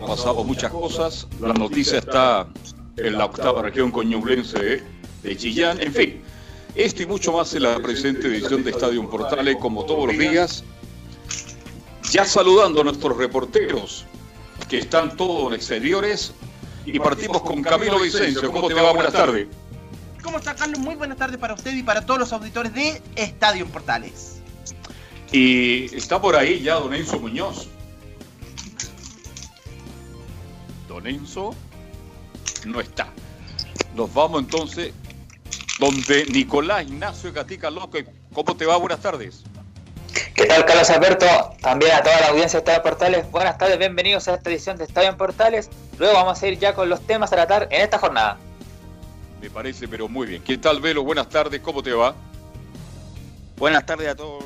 han pasado muchas cosas. La noticia está en la octava región coñublense de Chillán. En fin, esto y mucho más en la presente edición de Estadio Portales, como todos los días. Ya saludando a nuestros reporteros que están todos en exteriores. Y partimos con Camilo Vicencio. ¿Cómo te va? Buenas tardes. ¿Cómo está Carlos? Muy buenas tardes para usted y para todos los auditores de Estadio Portales. Y está por ahí ya don Enzo Muñoz. Don Enzo no está. Nos vamos entonces donde Nicolás Ignacio Gatica López. ¿Cómo te va? Buenas tardes. ¿Qué tal, Carlos Alberto? También a toda la audiencia de Estadio Portales. Buenas tardes, bienvenidos a esta edición de Estadio en Portales. Luego vamos a ir ya con los temas a tratar en esta jornada. Me parece, pero muy bien. ¿Qué tal, Velo? Buenas tardes, ¿cómo te va? Buenas tardes a todos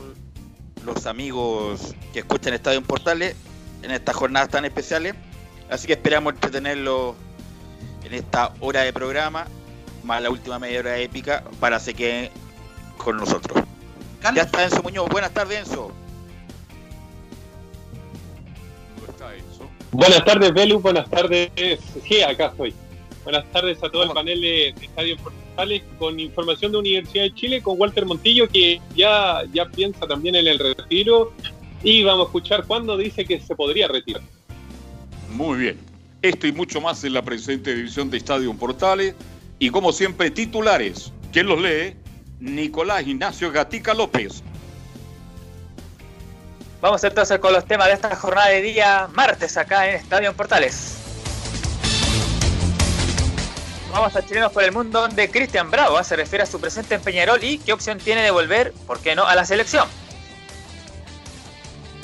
los amigos que escuchan Estadio en Portales en estas jornadas tan especiales. Así que esperamos entretenerlos en esta hora de programa, más la última media hora épica, para que queden con nosotros. Ya está Enzo Muñoz. Buenas tardes, Enzo. ¿Dónde está Enzo? Buenas tardes, Belu. Buenas tardes. Sí, acá estoy. Buenas tardes a todo el panel de, Estadio Portales con información de Universidad de Chile con Walter Montillo que ya, ya piensa también en el retiro y vamos a escuchar cuándo dice que se podría retirar. Muy bien. Esto y mucho más en la presente edición de Estadio Portales y como siempre titulares. ¿Quién los lee? Nicolás Ignacio Gatica López. Vamos entonces con los temas de esta jornada de día martes acá en Estadio Portales. Vamos a Chilenos por el Mundo, donde Cristian Bravo se refiere a su presente en Peñarol y qué opción tiene de volver, por qué no, a la selección.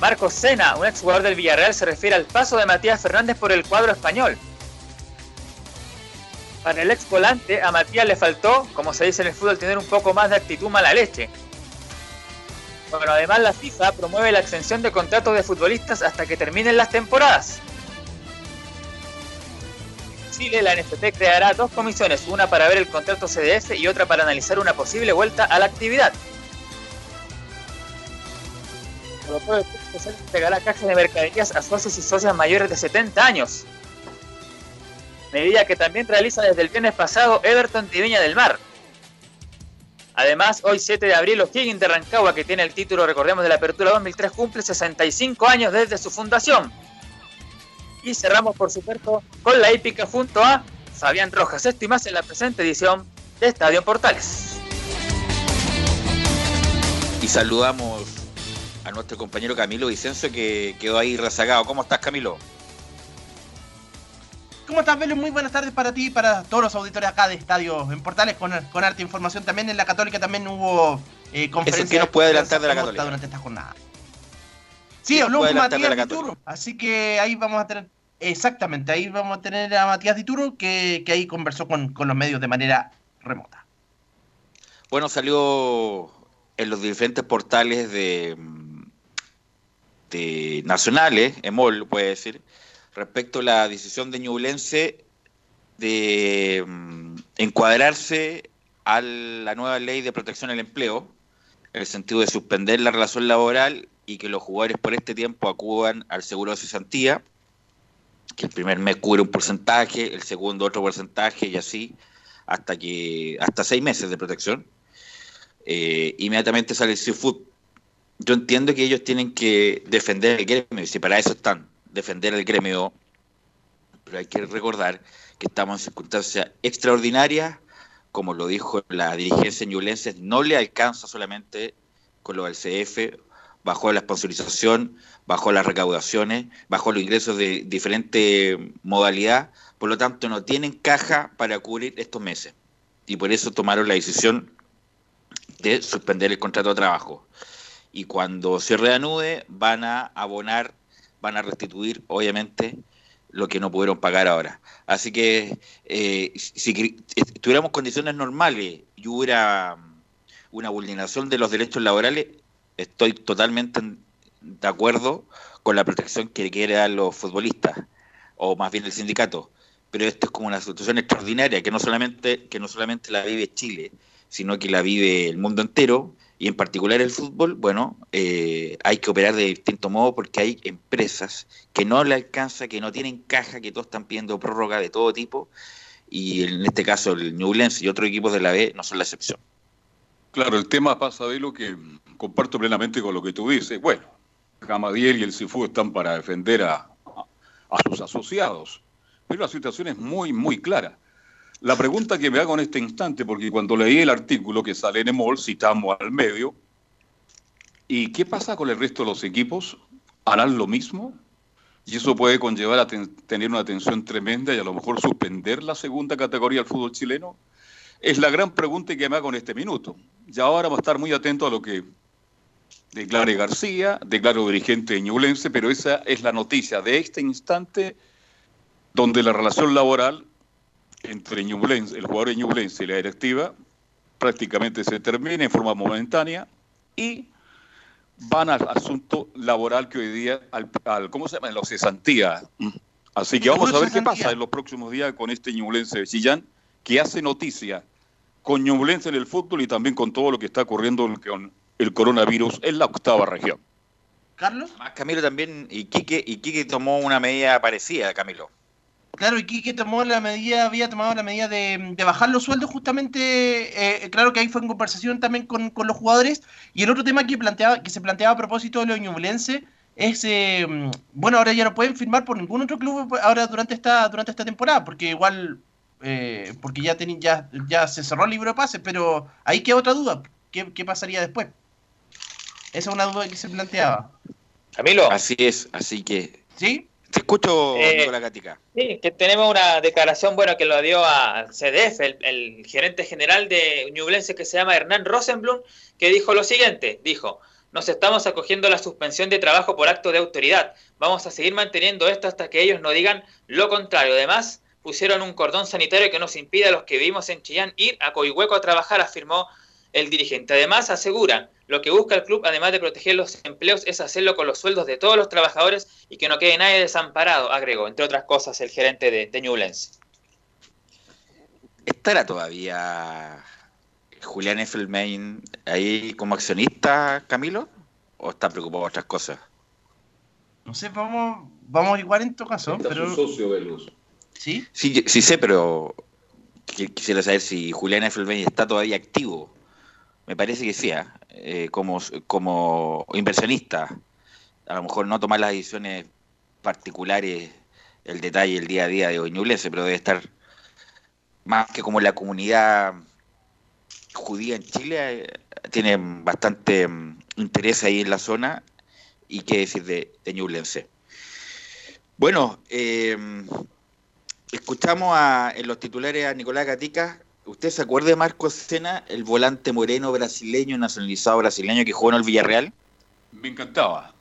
Marcos Sena, un exjugador del Villarreal, se refiere al paso de Matías Fernández por el cuadro español. Para el ex volante, a Matías le faltó, como se dice en el fútbol, tener un poco más de actitud mala leche. Bueno, además la FIFA promueve la extensión de contratos de futbolistas hasta que terminen las temporadas. Chile, la NFP creará dos comisiones, una para ver el contrato CDF y otra para analizar una posible vuelta a la actividad. Europeo se entregará cajas de mercaderías a socios y socias mayores de 70 años. Medida que también realiza desde el viernes pasado Everton de Viña del Mar. Además, hoy 7 de abril, O'Higgins de Rancagua, que tiene el título, recordemos, de la Apertura 2003, cumple 65 años desde su fundación. Y cerramos, por supuesto, con la hípica junto a Fabián Rojas. Esto y más en la presente edición de Estadio Portales. Y saludamos a nuestro compañero Camilo Vicencio que quedó ahí rezagado. ¿Cómo estás, Camilo? ¿Cómo estás, Velo? Muy buenas tardes para ti y para todos los auditores acá de Estadio en Portales con, con arte información. También en la Católica también hubo eh, conferencia. ¿Qué nos puede adelantar de la Católica? Durante esta jornada. Sí, habló con Matías Dituro. Así que ahí vamos a tener. Exactamente, ahí vamos a tener a Matías Dituro que, que ahí conversó con, los medios de manera remota. Bueno, salió en los diferentes portales de, de nacionales, EMOL, puede decir, respecto a la decisión de Ñublense de mm, encuadrarse a la nueva ley de protección al empleo, en el sentido de suspender la relación laboral y que los jugadores por este tiempo acudan al seguro de cesantía, que el primer mes cubre un porcentaje, el segundo otro porcentaje y así hasta que hasta seis meses de protección. Eh, inmediatamente sale el Seafood. Yo entiendo que ellos tienen que defender el gremio, y si para eso están, defender el gremio, pero hay que recordar que estamos en circunstancias extraordinarias, como lo dijo la dirigencia ñulense, no le alcanza solamente con lo del CF bajó la sponsorización, bajó las recaudaciones, bajó los ingresos de diferente modalidad, por lo tanto no tienen caja para cubrir estos meses. Y por eso tomaron la decisión de suspender el contrato de trabajo. Y cuando se reanude van a abonar, van a restituir, obviamente, lo que no pudieron pagar ahora. Así que eh, si tuviéramos condiciones normales y hubiera una vulneración de los derechos laborales, estoy totalmente de acuerdo con la protección que quiere dar los futbolistas, o más bien el sindicato. Pero esto es como una situación extraordinaria que no solamente, que no solamente la vive Chile, sino que la vive el mundo entero y en particular el fútbol, bueno, eh, hay que operar de distinto modo porque hay empresas que no le alcanza, que no tienen caja, que todos están pidiendo prórroga de todo tipo y en este caso el Newlands y otros equipos de la B no son la excepción. Claro, el tema pasa de lo que comparto plenamente con lo que tú dices. Bueno, Gamadiel y el Cifu están para defender a, a sus asociados, pero la situación es muy, muy clara. La pregunta que me hago en este instante, porque cuando leí el artículo que sale en EMOL, citamos al medio, ¿y qué pasa con el resto de los equipos? ¿Harán lo mismo? Y eso puede conllevar a tener una tensión tremenda y a lo mejor suspender la segunda categoría del fútbol chileno. Es la gran pregunta que me hago en este minuto. Y ahora vamos a estar muy atentos a lo que declare García, declaro dirigente de Ñublense, pero esa es la noticia de este instante donde la relación laboral entre Ñublense, el jugador de Ñublense y la directiva prácticamente se termina en forma momentánea y van al asunto laboral que hoy día, al, ¿cómo se llama? En la cesantía. Así que vamos a ver qué pasa en los próximos días con este Ñublense de Chillán, que hace noticia con Ñublense en el fútbol y también con todo lo que está ocurriendo con el coronavirus en la octava región. Carlos. Camilo también, y Quique, y Quique tomó una medida parecida, Camilo. Claro, y Quique tomó la medida, había tomado la medida de, bajar los sueldos justamente, eh, claro que ahí fue en conversación también con, los jugadores, y el otro tema que planteaba, que se planteaba a propósito de los ñublense es, eh, bueno, ahora ya no pueden firmar por ningún otro club ahora durante esta, durante esta temporada, porque igual, eh, porque ya, ya, ya se cerró el libro de pases, pero ahí queda otra duda, ¿qué, qué pasaría después? Esa es una duda que se planteaba. Camilo. Así es, así que... ¿Sí? Te escucho, eh, Gatica. Sí, que tenemos una declaración, bueno, que lo dio a CDF, el, gerente general de Ñublense que se llama Hernán Rosenblum, que dijo lo siguiente, dijo, nos estamos acogiendo a la suspensión de trabajo por acto de autoridad. Vamos a seguir manteniendo esto hasta que ellos no digan lo contrario. Además, pusieron un cordón sanitario que nos impide a los que vivimos en Chillán ir a Coihueco a trabajar, afirmó el dirigente. Además, asegura, lo que busca el club, además de proteger los empleos, es hacerlo con los sueldos de todos los trabajadores y que no quede nadie desamparado, agregó, entre otras cosas, el gerente de, de Newlands. ¿Estará todavía Julián Effelmain ahí como accionista, Camilo? ¿O está preocupado por otras cosas? No sé, vamos, vamos igual en todo caso. pero... socio ¿Sí? ¿Sí? Sí, sé, pero quisiera saber si Julián Effelmain está todavía activo me parece que sí, ¿ah? Eh, como, como inversionista, a lo mejor no tomar las decisiones particulares, el detalle, el día a día de Oñublese, pero debe estar más que como la comunidad judía en Chile, eh, tiene bastante mm, interés ahí en la zona y qué decir de, de Ñublense. Bueno, eh, escuchamos a, en los titulares a Nicolás Gatica ¿Usted se acuerda de Marco Sena, el volante moreno brasileño, nacionalizado brasileño que jugó en el Villarreal? Me encantaba.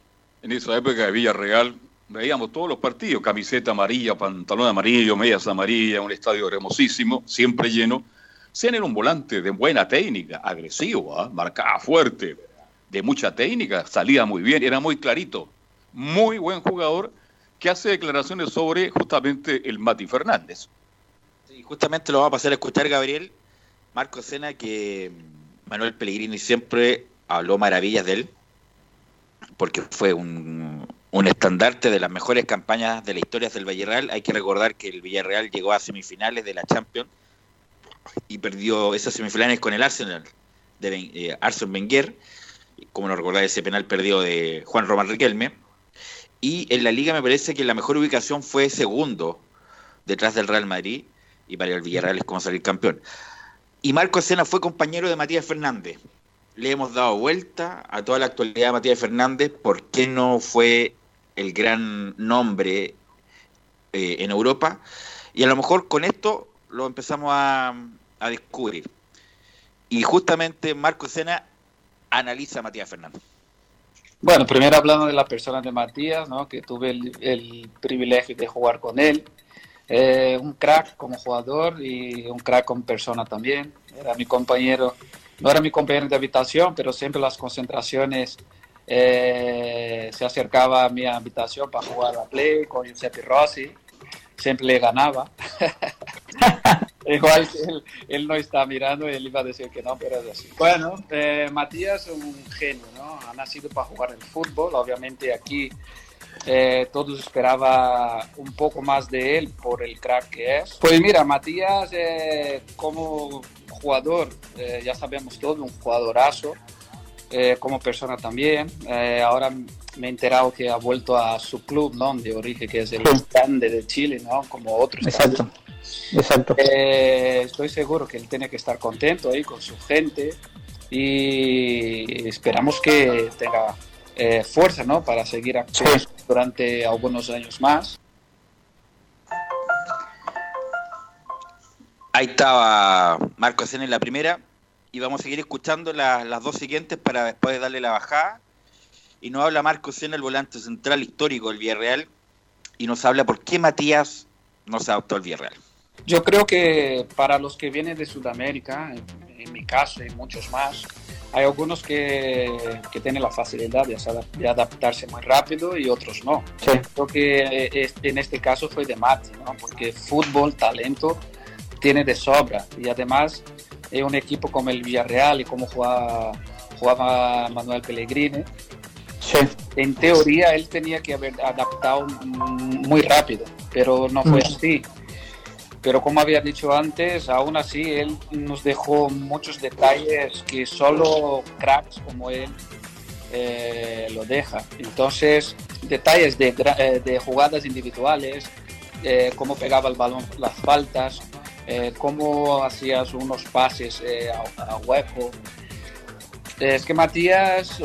En esa época de Villarreal veíamos todos los partidos, camiseta amarilla, pantalón amarillo, medias amarillas, un estadio hermosísimo, siempre lleno. Sena era un volante de buena técnica, agresivo, ¿ah? marcaba fuerte, de mucha técnica, salía muy bien, era muy clarito. Muy buen jugador que hace declaraciones sobre justamente el Mati Fernández justamente lo vamos a pasar a escuchar, Gabriel. Marco Sena, que Manuel Pellegrini siempre habló maravillas de él, porque fue un, estandarte de las mejores campañas de la historia del Villarreal. Hay que recordar que el Villarreal llegó a semifinales de la Champions y perdió esas semifinales con el Arsenal de eh, Arsene Wenger, como no recordar ese penal perdido de Juan Román Riquelme. Y en la liga me parece que la mejor ubicación fue segundo detrás del Real Madrid y para el Villarreal es como salir campeón. Y Marco Sena fue compañero de Matías Fernández. Le hemos dado vuelta a toda la actualidad de Matías Fernández, por qué no fue el gran nombre eh, en Europa. Y a lo mejor con esto lo empezamos a, descubrir. Y justamente Marco Sena analiza a Matías Fernández. Bueno, primero hablando de la persona de Matías, ¿no? que tuve el privilegio de jugar con él. Eh, un crack como jugador y un crack como persona también. Era mi compañero, no era mi compañero de habitación, pero siempre las concentraciones eh, se acercaba a mi habitación para jugar a play con Giuseppe Rossi. Siempre le ganaba. Igual él, él, no está mirando, él iba a decir que no, pero es así. Bueno, eh, Matías es un genio, ¿no? Ha nacido para jugar el fútbol. Obviamente aquí eh, todos esperaban un poco más de él por el crack que es. Pues mira, Matías eh, como jugador, eh, ya sabemos todo, un jugadorazo. Eh, como persona también. Eh, ahora me he enterado que ha vuelto a su club ¿no? de origen, que es el Grande de Chile, ¿no? como otros. Exacto. Exacto. Eh, estoy seguro que él tiene que estar contento ahí con su gente y esperamos que tenga eh, fuerza ¿no? para seguir actuando sí. Durante algunos años más. Ahí estaba Marco Sena en la primera y vamos a seguir escuchando la, las dos siguientes para después darle la bajada. Y nos habla Marco Sena, el volante central histórico del Villarreal, y nos habla por qué Matías no se adoptó al Villarreal. Yo creo que para los que vienen de Sudamérica, en, en mi caso y muchos más, hay algunos que, que tienen la facilidad de, de, adaptarse muy rápido y otros no. Sí. Creo que en este caso fue de Mati, ¿no? porque fútbol, talento, tiene de sobra y además es un equipo como el Villarreal y como jugaba, jugaba Manuel Pellegrini. Sí. En teoría él tenía que haber adaptado muy rápido, pero no fue mm. así. Pero como había dicho antes, aún así él nos dejó muchos detalles que solo cracks como él eh, lo deja. Entonces, detalles de, eh, de jugadas individuales, eh, cómo pegaba el balón, las faltas, eh, cómo hacías unos pases eh, a, a, hueco. Es que Matías,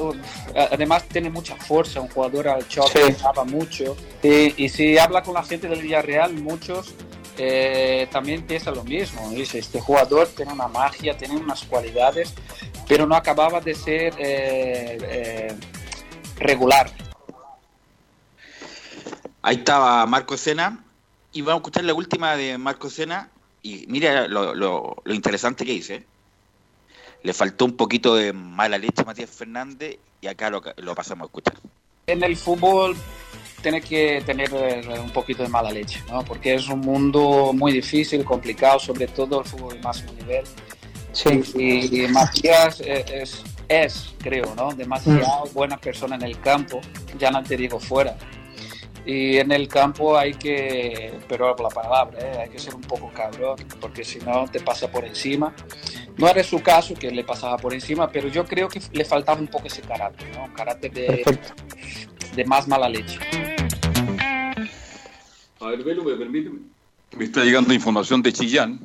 además, tiene mucha fuerza, un jugador al choque, sí. mucho. Y, y, si habla con la gente del Villarreal, muchos eh, también piensan lo mismo. Dice, este jugador tiene una magia, tiene unas cualidades, pero no acababa de ser eh, eh, regular. Ahí estaba Marco Sena. Y vamos a escuchar la última de Marco Sena y mira lo, lo, lo, interesante que dice. Le faltó un poquito de mala leche a Matías Fernández y acá lo, lo pasamos a escuchar. En el fútbol tiene que tener eh, un poquito de mala leche, ¿no? porque es un mundo muy difícil, complicado, sobre todo el fútbol de máximo nivel. Sí. Y, y Matías es, es, es, creo, ¿no? demasiado mm. buena persona en el campo, ya no te digo fuera y en el campo hay que, pero la palabra, ¿eh? hay que ser un poco cabrón, porque si no te pasa por encima. No era su caso que le pasaba por encima, pero yo creo que le faltaba un poco ese carácter, ¿no? Un carácter de, de más mala leche. A ver, Velo, me permite. Me está llegando información de Chillán.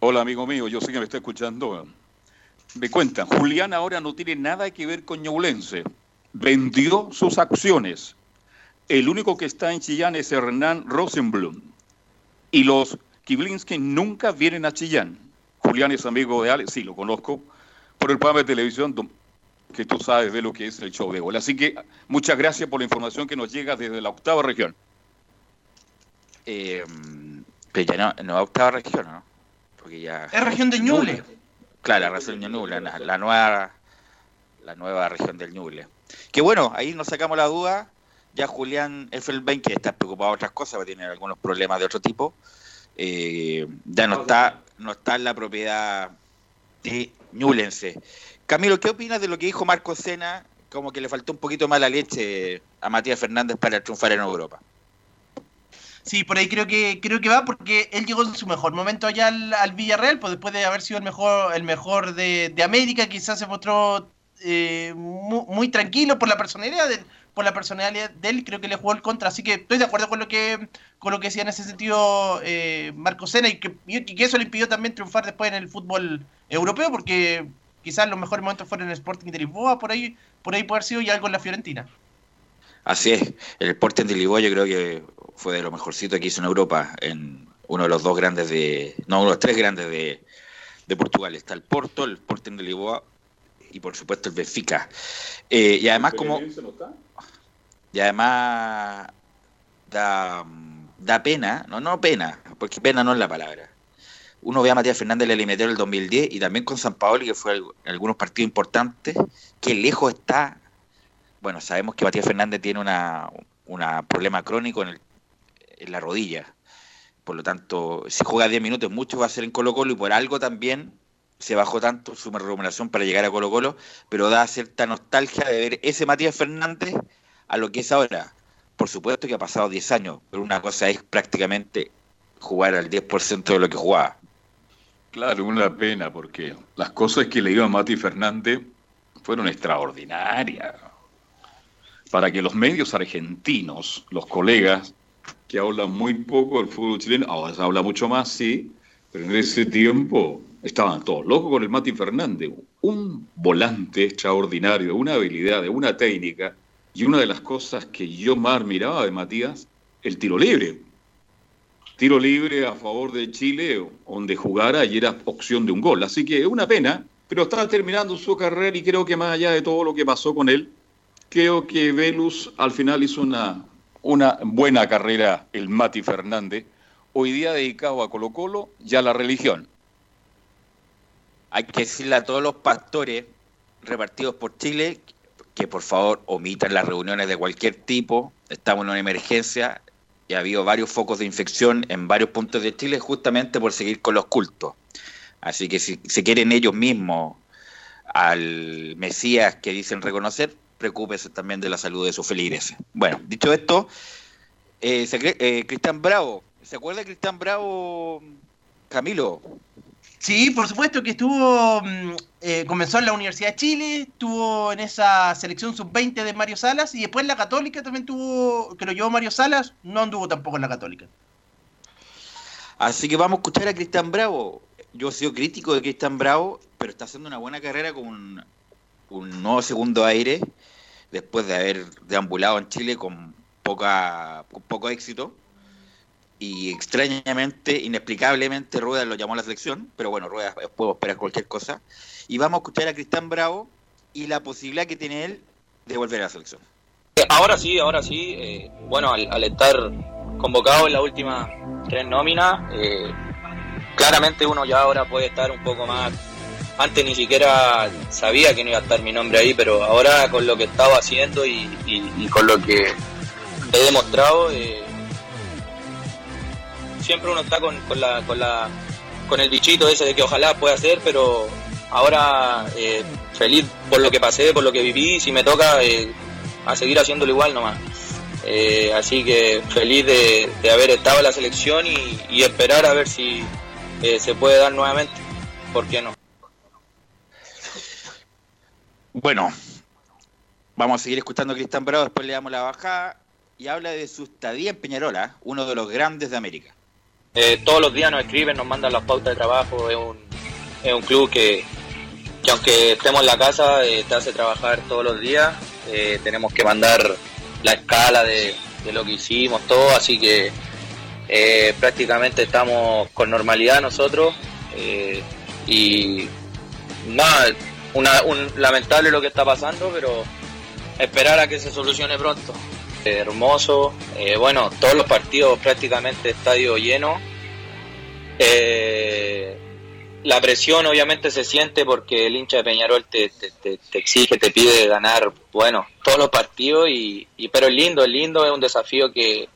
Hola, amigo mío, yo sé que me está escuchando. Me cuentan, Julián ahora no tiene nada que ver con Ñublense. Vendió sus acciones el único que está en Chillán es Hernán Rosenblum. Y los Kiblinski nunca vienen a Chillán. Julián es amigo de Alex, sí, lo conozco, por el programa de televisión que tú sabes de lo que es el show de gol. Así que muchas gracias por la información que nos llega desde la octava región. Eh, pero ya no, no octava región, ¿no? Porque ya... Es región del Ñuble. Claro, la región del Ñuble, la, la, nueva, la nueva región del Ñuble. Que bueno, ahí nos sacamos la duda ya Julián Effelbein, que está preocupado de otras cosas, va tiene algunos problemas de otro tipo, eh, ya no está, no está en la propiedad de Ñublense. Camilo, ¿qué opinas de lo que dijo Marco Sena? Como que le faltó un poquito más la leche a Matías Fernández para triunfar en Europa. Sí, por ahí creo que creo que va porque él llegó en su mejor momento allá al, al Villarreal, pues después de haber sido el mejor el mejor de, de América, quizás se mostró eh, muy, muy, tranquilo por la personalidad del, por la personalidad de él, creo que le jugó el contra. Así que estoy de acuerdo con lo que con lo que decía en ese sentido eh, Marco Sena y que, y que, eso le impidió también triunfar después en el fútbol europeo, porque quizás los mejores momentos fueron en el Sporting de Lisboa, por ahí, por ahí puede haber sido y algo en la Fiorentina. Así es, el Sporting de Lisboa yo creo que fue de lo mejorcito que hizo en Europa, en uno de los dos grandes de, no, uno de los tres grandes de, de Portugal. Está el Porto, el Sporting de Lisboa y por supuesto el Benfica. Eh, y además como... Y además da, da pena, no, no pena, porque pena no es la palabra. Uno ve a Matías Fernández el eliminatorio del 2010 y también con San Paolo, que fue en algunos partidos importantes, que lejos está. Bueno, sabemos que Matías Fernández tiene una, una problema crónico en, el, en la rodilla. Por lo tanto, si juega 10 minutos, mucho va a ser en Colo Colo y por algo también se bajó tanto su remuneración para llegar a Colo Colo, pero da cierta nostalgia de ver ese Matías Fernández a lo que es ahora. Por supuesto que ha pasado 10 años, pero una cosa es prácticamente jugar al 10% de lo que jugaba. Claro, una pena, porque las cosas que le dio a Mati Fernández fueron extraordinarias. Para que los medios argentinos, los colegas, que hablan muy poco del fútbol chileno, ahora habla mucho más, sí, pero en ese tiempo estaban todos locos con el Mati Fernández, un volante extraordinario, una habilidad, una técnica, y una de las cosas que yo más admiraba de Matías, el tiro libre. Tiro libre a favor de Chile, donde jugara y era opción de un gol. Así que una pena, pero está terminando su carrera y creo que más allá de todo lo que pasó con él, creo que Velus al final hizo una, una buena carrera, el Mati Fernández, hoy día dedicado a Colo Colo y a la religión. Hay que decirle a todos los pastores repartidos por Chile que por favor omitan las reuniones de cualquier tipo. Estamos en una emergencia y ha habido varios focos de infección en varios puntos de Chile justamente por seguir con los cultos. Así que si se quieren ellos mismos al Mesías que dicen reconocer, preocúpese también de la salud de sus feligreses. Bueno, dicho esto, eh, eh, Cristian Bravo, ¿se acuerda de Cristian Bravo, Camilo? Sí, por supuesto que estuvo, mm, eh, comenzó en la Universidad de Chile, estuvo en esa selección sub-20 de Mario Salas y después en la Católica también tuvo, que lo llevó Mario Salas, no anduvo tampoco en la Católica. Así que vamos a escuchar a Cristian Bravo. Yo he sido crítico de Cristian Bravo, pero está haciendo una buena carrera con un, nuevo segundo aire después de haber deambulado en Chile con, poca, poco éxito y extrañamente, inexplicablemente, Rueda lo llamó a la selección, pero bueno, Rueda puedo esperar cualquier cosa. Y vamos a escuchar a Cristian Bravo y la posibilidad que tiene él de volver a la selección. Ahora sí, ahora sí. Eh, bueno, al, estar convocado en la última tres nóminas, eh, claramente uno ya ahora puede estar un poco más. Antes ni siquiera sabía que no iba a estar mi nombre ahí, pero ahora con lo que estaba haciendo y, con lo que he demostrado, eh, siempre uno está con, con, la, con, la, con el bichito ese de que ojalá pueda ser, pero ahora eh, feliz por lo que pasé, por lo que viví, si me toca eh, a seguir haciéndolo igual nomás. Así que feliz de, haber estado en la selección y, esperar a ver si se puede dar nuevamente. ¿Por qué no? Bueno, vamos a seguir escuchando a Cristian Bravo, después le damos la bajada y habla de su estadía en Peñarola, uno de los grandes de América. Eh, todos los días nos escriben, nos mandan las pautas de trabajo. Es un, es un club que, aunque estemos en la casa, eh, te hace trabajar todos los días. Eh, tenemos que mandar la escala de, lo que hicimos, todo. Así que prácticamente estamos con normalidad nosotros. y nada, una, un, lamentable lo que está pasando, pero esperar a que se solucione pronto hermoso. Eh, bueno, todos los partidos prácticamente estadio lleno. Eh, la presión obviamente se siente porque el hincha de Peñarol te, te, exige, te pide ganar, bueno, todos los partidos, y, pero es lindo, es lindo, es un desafío que,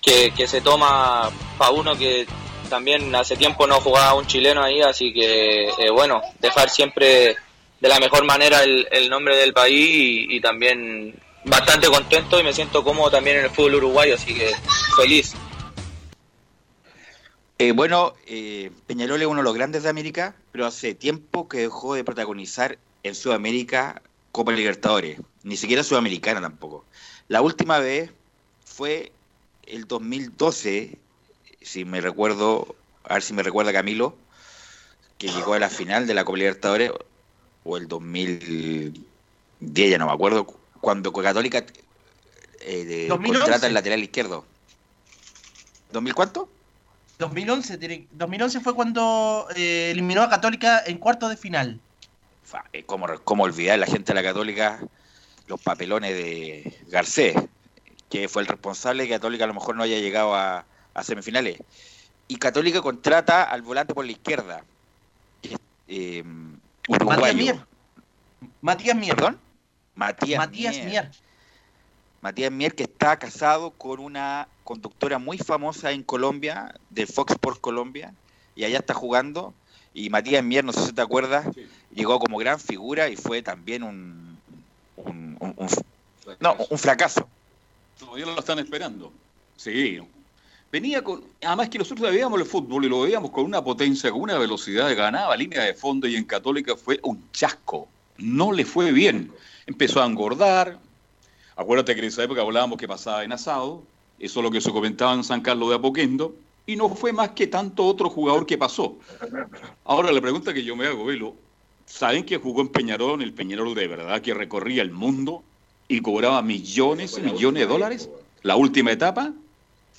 que, se toma para uno que también hace tiempo no jugaba un chileno ahí, así que eh, bueno, dejar siempre de la mejor manera el, nombre del país y también bastante contento y me siento cómodo también en el fútbol uruguayo, así que feliz. Eh, bueno, eh, Peñarol es uno de los grandes de América, pero hace tiempo que dejó de protagonizar en Sudamérica Copa Libertadores, ni siquiera Sudamericana tampoco. La última vez fue el 2012, si me recuerdo, a ver si me recuerda Camilo, que llegó a la final de la Copa Libertadores, o el 2010, ya no me acuerdo cuando Católica eh, contrata el lateral izquierdo. ¿2000 cuánto? 2011, 2011 fue cuando eh, eliminó a Católica en cuarto de final. Eh, ¿Cómo, ¿Cómo, olvidar la gente de la Católica los papelones de Garcés, que fue el responsable de que Católica a lo mejor no haya llegado a, semifinales? Y Católica contrata al volante por la izquierda. Eh, Matías Mier. Matías Mier. ¿Perdón? Matías, Mier. Matías Mier que está casado con una conductora muy famosa en Colombia, de Fox Sports Colombia, y allá está jugando. Y Matías Mier, no sé si te acuerdas, llegó como gran figura y fue también un, un, un- un- no, un fracaso. Todavía lo están esperando. Sí. Venía con. Además que nosotros veíamos el fútbol y lo veíamos con una potencia, con una velocidad, ganaba línea de fondo y en Católica fue un chasco. No le fue bien. Empezó a engordar. Acuérdate que en esa época hablábamos que pasaba en asado. Eso es lo que se comentaba en San Carlos de Apoquendo. Y no fue más que tanto otro jugador que pasó. Ahora la pregunta que yo me hago, Velo, ¿saben que jugó en Peñarol, el Peñarol de verdad que recorría el mundo y cobraba millones y millones de dólares? La última etapa,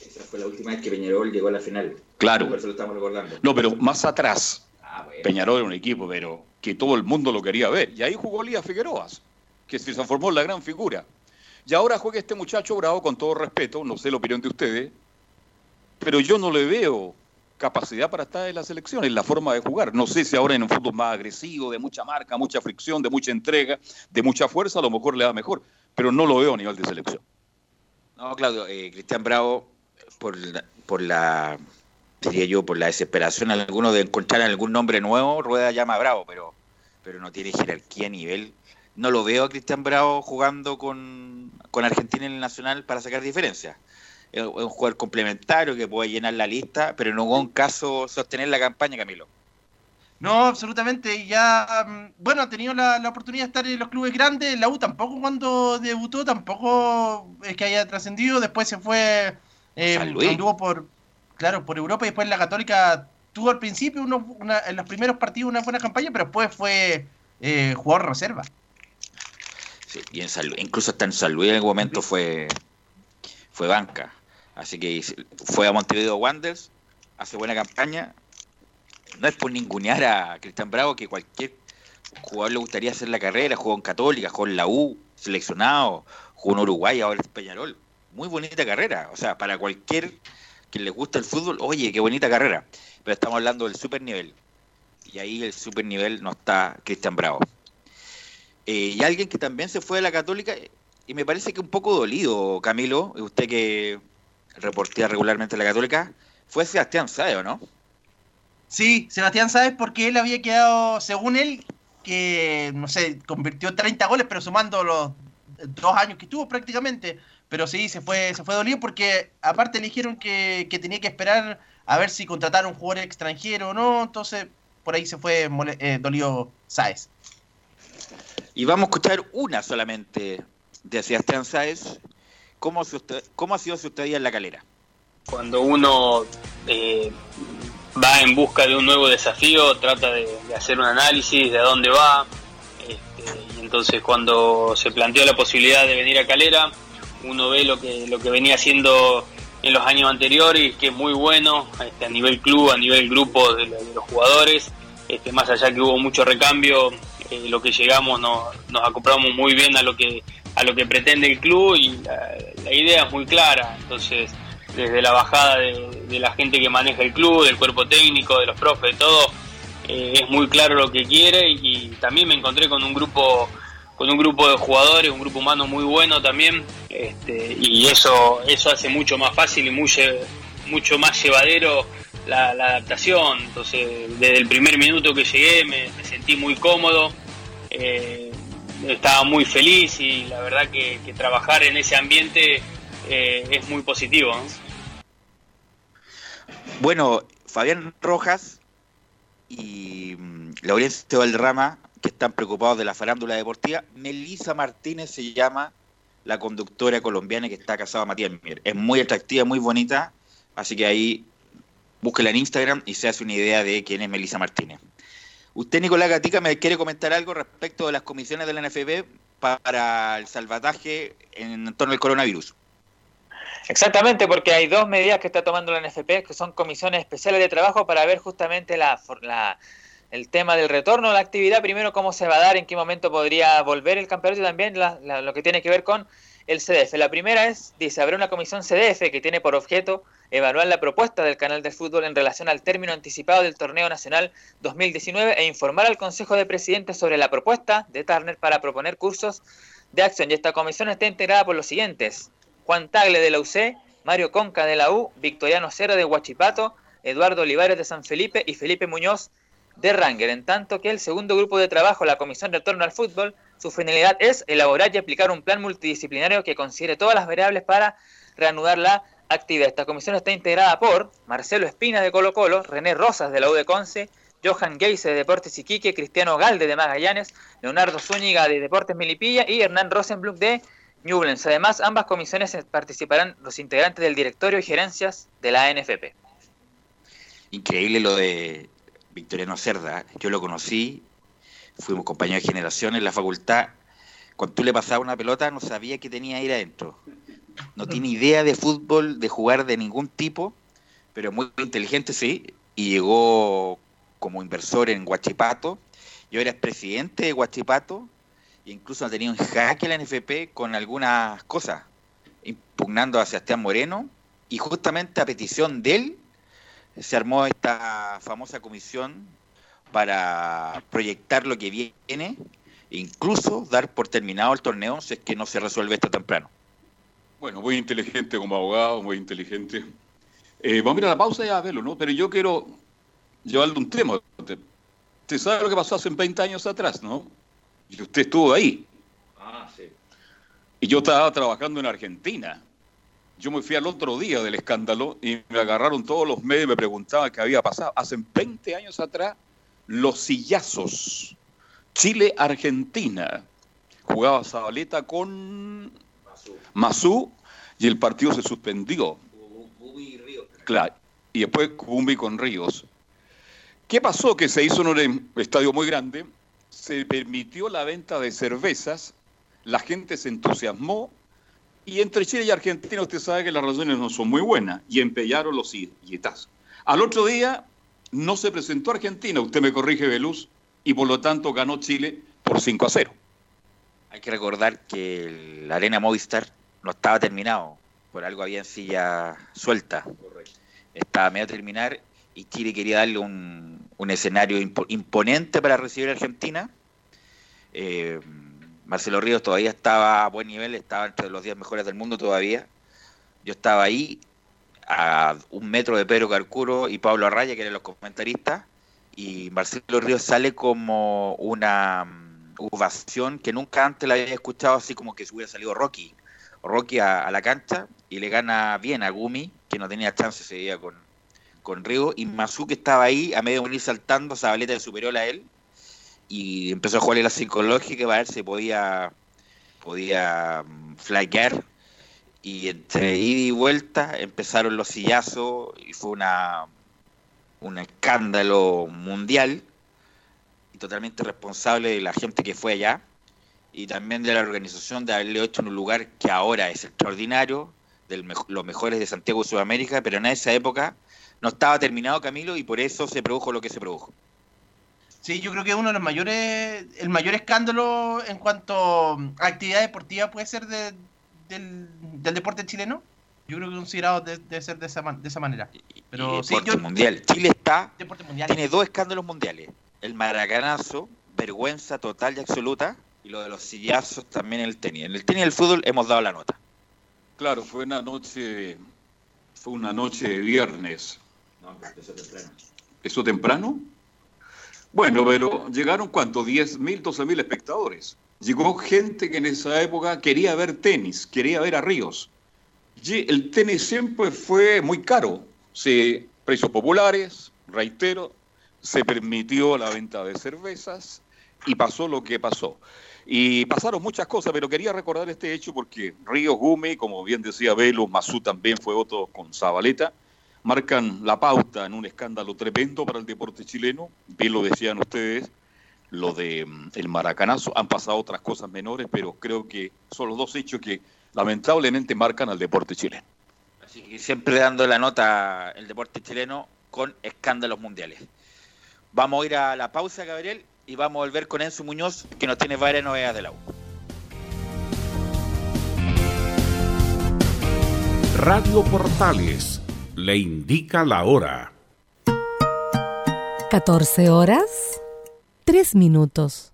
Esa fue la última vez que Peñarol llegó a la final. Claro. Por eso lo estamos recordando. no, pero más atrás, Ah, bueno. Peñarol era un equipo, pero que todo el mundo lo quería ver. Y ahí jugó Lía Figueroas, que se transformó en la gran figura. Y ahora juega este muchacho bravo, con todo respeto, no sé la opinión de ustedes, pero yo no le veo capacidad para estar en la selección, en la forma de jugar. No sé si ahora en un fútbol más agresivo, de mucha marca, mucha fricción, de mucha entrega, de mucha fuerza, a lo mejor le da mejor, pero no lo veo a nivel de selección. No, Claudio, eh, Cristian Bravo, por la, por la, diría yo, por la desesperación alguno de encontrar algún nombre nuevo, Rueda llama Bravo, pero, pero no tiene jerarquía nivel. No lo veo a Cristian Bravo jugando con, con Argentina en el Nacional para sacar diferencias. Es un jugador complementario que puede llenar la lista, pero no un caso sostener la campaña, Camilo. No, absolutamente. Ya, mm, bueno, ha tenido la, la oportunidad de estar en los clubes grandes. La U tampoco cuando debutó, tampoco es que haya trascendido. Después se fue, eh, San Luis. anduvo por, claro, por Europa y después la Católica tuvo al principio una- en los primeros partidos una buena campaña, pero después fue eh, jugador reserva. Sí, y en San Luis- incluso hasta en San Luis en algún momento fue, fue banca. Así que fue a Montevideo Wanderers, hace buena campaña. No es por ningunear a Cristian Bravo que cualquier jugador le gustaría hacer la carrera, jugó en Católica, jugó en la U, seleccionado, jugó en Uruguay, ahora en Peñarol. Muy bonita carrera, o sea, para cualquier que le gusta el fútbol, oye, qué bonita carrera. Pero estamos hablando del super nivel. Y ahí el super nivel no está Cristian Bravo. Eh, y alguien que también se fue de la Católica, y me parece que un poco dolido, Camilo, usted que reportea regularmente la Católica, fue Sebastián Saez, ¿o ¿no? Sí, Sebastián Sáez porque él había quedado, según él, que, no sé, convirtió 30 goles, pero sumando los dos años que estuvo prácticamente. Pero sí, se fue, se fue dolido porque aparte le dijeron que, que tenía que esperar a ver si contrataron un jugador extranjero o no. Entonces, por ahí se fue eh, dolido Sáez. Y vamos a escuchar una solamente de Sebastián Sáez. ¿Cómo, ¿Cómo ha sido su estadía en la calera? cuando uno eh, va en busca de un nuevo desafío, trata de, de hacer un análisis de a dónde va. este, y entonces cuando se planteó la posibilidad de venir a Calera, uno ve lo que, lo que venía haciendo en los años anteriores, que es muy bueno este, a nivel club, a nivel grupo de, de los jugadores. Este, más allá que hubo mucho recambio, eh, lo que llegamos no- nos acoplamos muy bien a lo que a lo que pretende el club y la, idea es muy clara. Entonces, desde la bajada de, de la gente que maneja el club, del cuerpo técnico, de los profes, de todo, eh, es muy claro lo que quiere y, también me encontré con un grupo con un grupo de jugadores, un grupo humano muy bueno también, este, y eso eso hace mucho más fácil y mucho más llevadero la, adaptación. Entonces, desde el primer minuto que llegué me, sentí muy cómodo, eh, estaba muy feliz y la verdad que, que trabajar en ese ambiente eh, es muy positivo. ¿no? Bueno, Fabián Rojas y mm, Laurencio Valderrama, que están preocupados de la farándula deportiva. Melisa Martínez se llama la conductora colombiana que está casada a Matías Mier. Es muy atractiva, muy bonita, así que ahí búsquela en Instagram y se hace una idea de quién es Melisa Martínez. Usted, Nicolás Gatica, me quiere comentar algo respecto de las comisiones de la NFB para el salvataje en torno al coronavirus. Exactamente, porque hay dos medidas que está tomando la NFP, que son comisiones especiales de trabajo para ver justamente la, la- el tema del retorno a la actividad, primero cómo se va a dar, en qué momento podría volver el campeonato y también la- la- lo que tiene que ver con el CDF. La primera es, dice, habrá una comisión CDF que tiene por objeto evaluar la propuesta del canal de fútbol en relación al término anticipado del torneo nacional 2019 e informar al Consejo de Presidentes sobre la propuesta de Turner para proponer cursos de acción y esta comisión está integrada por los siguientes. Juan Tagle de la UC, Mario Conca de la U, Victoriano Cera de Huachipato, Eduardo Olivares de San Felipe y Felipe Muñoz de Ranger, en tanto que el segundo grupo de trabajo, la Comisión de Retorno al Fútbol, su finalidad es elaborar y aplicar un plan multidisciplinario que considere todas las variables para reanudar la actividad. Esta comisión está integrada por Marcelo Espina de Colo Colo, René Rosas de la U de Conce, Johan Geise de Deportes Iquique, Cristiano Galde de Magallanes, Leonardo Zúñiga de Deportes Milipilla y Hernán Rosenblum de Newlands. Además, ambas comisiones participarán los integrantes del directorio y gerencias de la NFP. Increíble lo de Victoriano Cerda. Yo lo conocí, fuimos compañeros de generación en la facultad. Cuando tú le pasabas una pelota, no sabía que tenía ahí adentro. No tiene idea de fútbol, de jugar de ningún tipo, pero muy inteligente, sí. Y llegó como inversor en Guachipato. Yo era presidente de Guachipato e incluso tenía un jaque la NFP con algunas cosas, impugnando a Sebastián Moreno. Y justamente a petición de él, se armó esta famosa comisión para proyectar lo que viene e incluso dar por terminado el torneo si es que no se resuelve esto temprano. Bueno, muy inteligente como abogado, muy inteligente. Eh, vamos a ir a la pausa ya a verlo, ¿no? Pero yo quiero llevarle un tema. Usted sabe lo que pasó hace 20 años atrás, ¿no? Y usted estuvo ahí. Ah, sí. Y yo estaba trabajando en Argentina. Yo me fui al otro día del escándalo y me agarraron todos los medios y me preguntaban qué había pasado. Hace 20 años atrás, los sillazos. Chile-Argentina. Jugaba Zabaleta con Mazú y el partido se suspendió. Claro. Y después Cumbi con Ríos. ¿Qué pasó? Que se hizo en un estadio muy grande, se permitió la venta de cervezas, la gente se entusiasmó y entre Chile y Argentina usted sabe que las relaciones no son muy buenas y empellaron los silletazos. Al otro día no se presentó Argentina, usted me corrige, Veluz, y por lo tanto ganó Chile por 5 a 0. Hay que recordar que la Arena Movistar no estaba terminado, por algo había en silla suelta. Estaba medio a terminar y Chile quería darle un, escenario imponente para recibir a Argentina. Eh, Marcelo Ríos todavía estaba a buen nivel, estaba entre los 10 mejores del mundo todavía. Yo estaba ahí a un metro de Pedro Carcuro y Pablo Arraya, que eran los comentaristas, y Marcelo Ríos sale como una mm, ovación que nunca antes la había escuchado, así como que se hubiera salido Rocky. Rocky a, la cancha y le gana bien a Gumi, que no tenía chance ese día con, con Río, y Mazu que estaba ahí a medio venir saltando, Zabaleta le superó a él, y empezó a jugarle la psicológica para ver si podía, podía mm, flaggear. Y entre ida y vuelta empezaron los sillazos y fue una, un escándalo mundial y totalmente responsable de la gente que fue allá y también de la organización de haberle hecho en un lugar que ahora es extraordinario, de los mejores de Santiago y Sudamérica, pero en esa época no estaba terminado Camilo y por eso se produjo lo que se produjo. Sí, yo creo que uno de los mayores, el mayor escándalo en cuanto a actividad deportiva puede ser del, deporte chileno. Yo creo que considerado debe ser de esa, de esa manera. Pero deporte mundial. Chile está, tiene dos escándalos mundiales. El maracanazo, vergüenza total y absoluta, y lo de los sillazos también en el tenis. En el tenis y el fútbol hemos dado la nota. Claro, fue una noche, fue una noche de viernes. No, empezó temprano. ¿Eso temprano? Bueno, pero llegaron cuánto, 10 mil, 12 mil espectadores. Llegó gente que en esa época quería ver tenis, quería ver a Ríos. Y el tenis siempre fue muy caro. Se, precios populares, reitero, se permitió la venta de cervezas y pasó lo que pasó. Y pasaron muchas cosas, pero quería recordar este hecho porque Ríos Gume, como bien decía Velo, Mazú también fue otro con Zabaleta, marcan la pauta en un escándalo tremendo para el deporte chileno. Bien lo decían ustedes, lo de mm, el maracanazo. Han pasado otras cosas menores, pero creo que son los dos hechos que lamentablemente marcan al deporte chileno. Así que siempre dando la nota el deporte chileno con escándalos mundiales. Vamos a ir a la pausa, Gabriel, y vamos a volver con Enzo Muñoz, que nos tiene varias novedades del agua. Radio Portales le indica la hora. 14 horas, 3 minutos.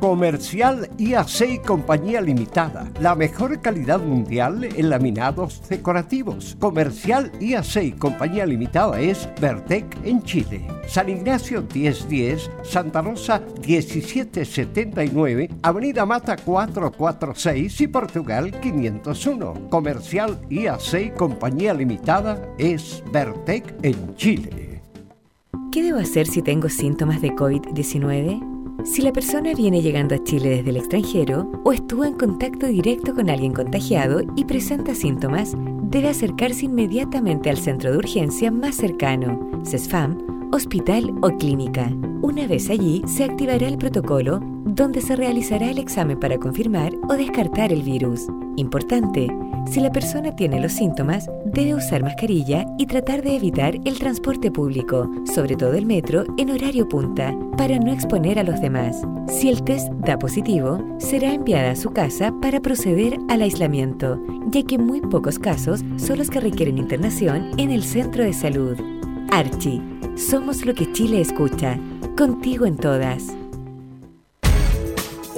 Comercial IAC Compañía Limitada. La mejor calidad mundial en laminados decorativos. Comercial IAC Compañía Limitada es Vertec en Chile. San Ignacio 1010, Santa Rosa 1779, Avenida Mata 446 y Portugal 501. Comercial IAC Compañía Limitada es Vertec en Chile. ¿Qué debo hacer si tengo síntomas de COVID-19? Si la persona viene llegando a Chile desde el extranjero o estuvo en contacto directo con alguien contagiado y presenta síntomas, debe acercarse inmediatamente al centro de urgencia más cercano, CESFAM, hospital o clínica. Una vez allí, se activará el protocolo donde se realizará el examen para confirmar o descartar el virus. Importante, si la persona tiene los síntomas, debe usar mascarilla y tratar de evitar el transporte público, sobre todo el metro, en horario punta, para no exponer a los demás. Si el test da positivo, será enviada a su casa para proceder al aislamiento, ya que muy pocos casos son los que requieren internación en el centro de salud. Archie, somos lo que Chile escucha, contigo en todas.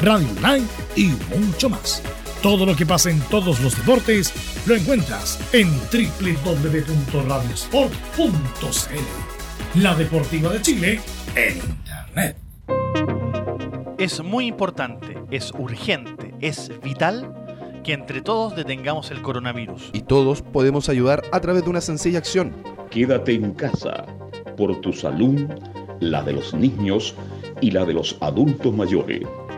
radio online y mucho más. Todo lo que pasa en todos los deportes lo encuentras en www.radiosport.cl. La Deportiva de Chile en Internet. Es muy importante, es urgente, es vital que entre todos detengamos el coronavirus. Y todos podemos ayudar a través de una sencilla acción. Quédate en casa por tu salud, la de los niños y la de los adultos mayores.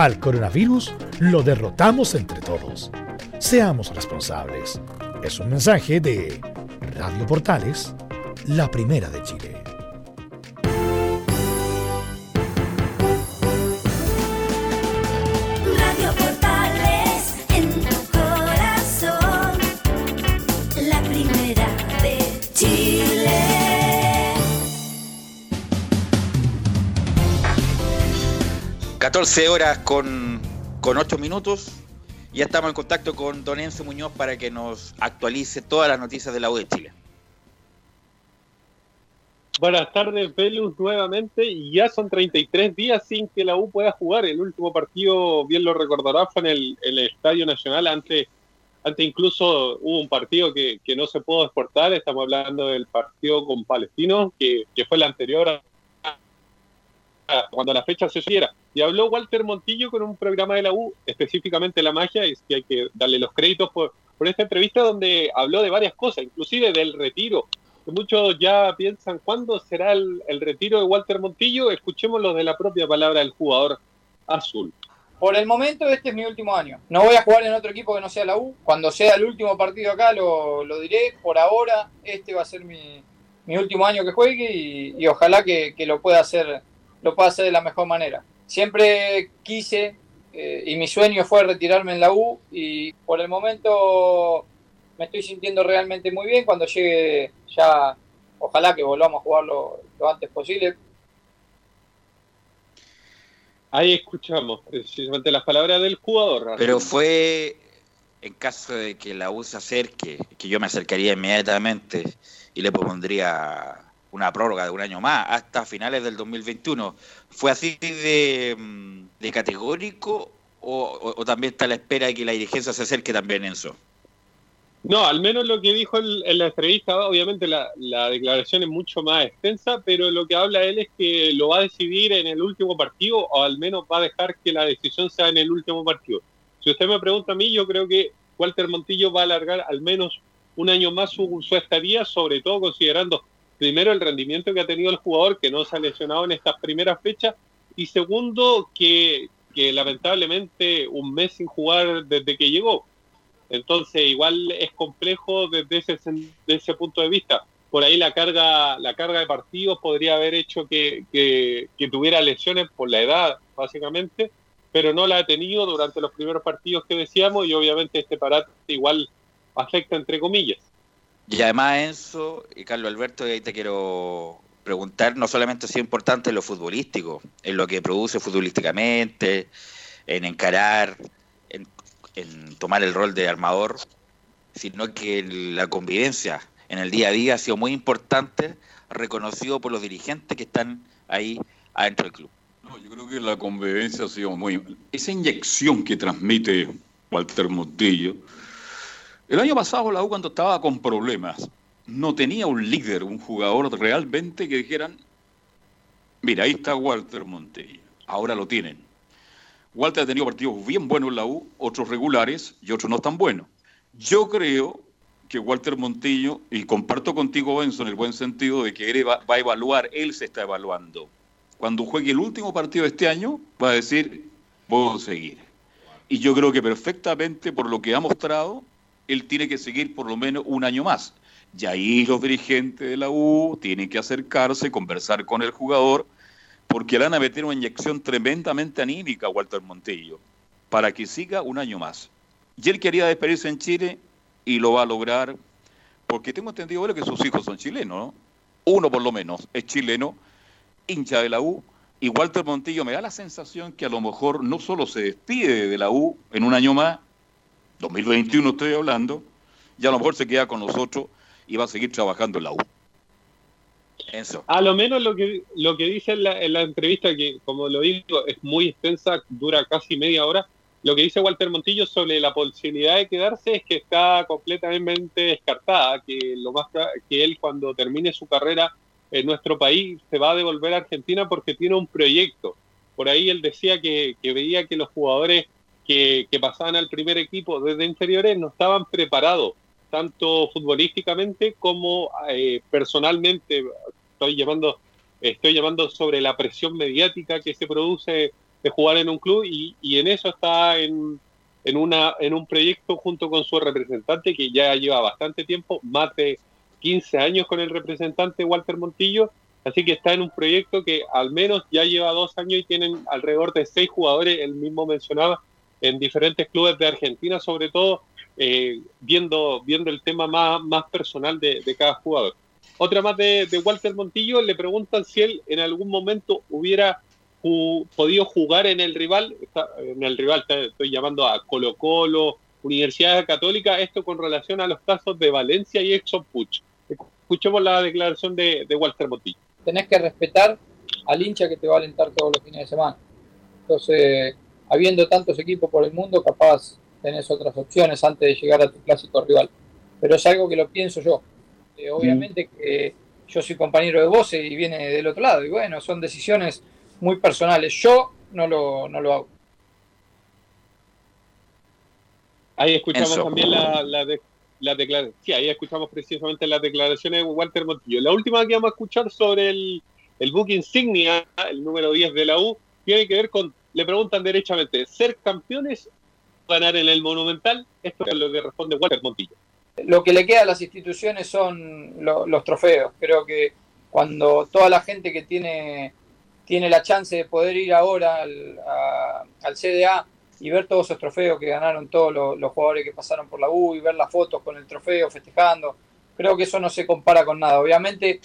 al coronavirus lo derrotamos entre todos. Seamos responsables. Es un mensaje de Radio Portales, la primera de Chile. 14 horas con, con 8 minutos. Ya estamos en contacto con Don Enzo Muñoz para que nos actualice todas las noticias de la U de Chile. Buenas tardes, Velus, nuevamente. Y ya son 33 días sin que la U pueda jugar. El último partido, bien lo recordará, fue en el, el Estadio Nacional. Antes, antes incluso hubo un partido que, que no se pudo exportar. Estamos hablando del partido con Palestino, que, que fue el anterior cuando la fecha se subiera. Y habló Walter Montillo con un programa de la U, específicamente La Magia, y hay que darle los créditos por, por esta entrevista donde habló de varias cosas, inclusive del retiro, muchos ya piensan cuándo será el, el retiro de Walter Montillo. Escuchemos lo de la propia palabra del jugador azul. Por el momento este es mi último año. No voy a jugar en otro equipo que no sea la U. Cuando sea el último partido acá lo, lo diré. Por ahora este va a ser mi, mi último año que juegue y, y ojalá que, que lo pueda hacer lo pueda hacer de la mejor manera. Siempre quise eh, y mi sueño fue retirarme en la U y por el momento me estoy sintiendo realmente muy bien. Cuando llegue ya, ojalá que volvamos a jugarlo lo antes posible. Ahí escuchamos precisamente las palabras del jugador. Pero fue en caso de que la U se acerque, que yo me acercaría inmediatamente y le propondría una prórroga de un año más hasta finales del 2021. ¿Fue así de, de categórico o, también está la espera de que la dirigencia se acerque también en eso? No, al menos lo que dijo en, en la entrevista, obviamente la, la declaración es mucho más extensa, pero lo que habla él es que lo va a decidir en el último partido o al menos va a dejar que la decisión sea en el último partido. Si usted me pregunta a mí, yo creo que Walter Montillo va a alargar al menos un año más su, su estadía, sobre todo considerando primero el rendimiento que ha tenido el jugador, que no se ha lesionado en estas primeras fechas, y segundo, que, lamentablemente un mes sin jugar desde que llegó. Entonces, igual es complejo desde ese, desde ese punto de vista. Por ahí la carga, la carga de partidos podría haber hecho que- que tuviera lesiones por la edad, básicamente, pero no la ha tenido durante los primeros partidos que decíamos y obviamente este parate igual afecta entre comillas. Y además, Enzo y Carlos Alberto, y ahí te quiero preguntar, no solamente si es importante en lo futbolístico, en lo que produce futbolísticamente, en encarar, en, tomar el rol de armador, sino que la convivencia en el día a día ha sido muy importante, reconocido por los dirigentes que están ahí adentro del club. No, yo creo que la convivencia ha sido muy... Esa inyección que transmite Walter Montillo. El año pasado la U cuando estaba con problemas, no tenía un líder, un jugador realmente que dijeran, mira, ahí está Walter Montillo. Ahora lo tienen. Walter ha tenido partidos bien buenos en la U, otros regulares y otros no tan buenos. Yo creo que Walter Montillo, y comparto contigo, Benson, en el buen sentido de que él va, va a evaluar, él se está evaluando. Cuando juegue el último partido de este año, va a decir, puedo seguir. Y yo creo que perfectamente, por lo que ha mostrado, él tiene que seguir por lo menos un año más. Y ahí los dirigentes de la U tienen que acercarse, conversar con el jugador, porque le van a meter una inyección tremendamente anímica a Walter Montillo, para que siga un año más. Y él quería despedirse en Chile y lo va a lograr, porque tengo entendido que sus hijos son chilenos, ¿no? Uno por lo menos es chileno, hincha de la U, y Walter Montillo me da la sensación que a lo mejor no solo se despide de la U en un año más, 2021 estoy hablando, y a lo mejor se queda con nosotros y va a seguir trabajando en la U. Eso. A lo menos lo que, lo que dice en la, en la entrevista, que como lo digo, es muy extensa, dura casi media hora, lo que dice Walter Montillo sobre la posibilidad de quedarse es que está completamente descartada, que lo más que él cuando termine su carrera en nuestro país se va a devolver a Argentina porque tiene un proyecto. Por ahí él decía que, que veía que los jugadores que, que pasaban al primer equipo desde inferiores no estaban preparados, tanto futbolísticamente como eh, personalmente. Estoy llamando, estoy llamando sobre la presión mediática que se produce de jugar en un club y, y en eso está en, en, una, en un proyecto junto con su representante que ya lleva bastante tiempo, más de 15 años con el representante Walter Montillo, así que está en un proyecto que al menos ya lleva dos años y tienen alrededor de seis jugadores, él mismo mencionaba, en diferentes clubes de Argentina, sobre todo eh, viendo, viendo el tema más, más personal de, cada jugador. Otra más de, Walter Montillo, le preguntan si él en algún momento hubiera podido jugar en el rival, en el rival estoy llamando a Colo Colo, Universidad Católica, esto con relación a los casos de Valencia y Exxon Puch. Escuchemos la declaración de, de Walter Montillo. tenés que respetar al hincha que te va a alentar todos los fines de semana. Entonces, habiendo tantos equipos por el mundo, capaz tenés otras opciones antes de llegar a tu clásico rival. Pero es algo que lo pienso yo. Eh, obviamente que yo soy compañero de vos y viene del otro lado. Y bueno, son decisiones muy personales. Yo no lo, no lo hago. Ahí escuchamos también la, la, de- la declaración. Sí, ahí escuchamos precisamente las declaraciones de Walter Montillo. La última que vamos a escuchar sobre el, el book insignia, el número 10 de la U, tiene que ver con, le preguntan derechamente, ¿ser campeones o ganar en el Monumental? Esto es lo que responde Walter Montillo. lo que le queda a las instituciones son lo- los trofeos. Creo que cuando toda la gente que tiene, tiene la chance de poder ir ahora al CDA y ver todos esos trofeos que ganaron todos los, los jugadores que pasaron por la U y ver las fotos con el trofeo festejando, creo que eso no se compara con nada. Obviamente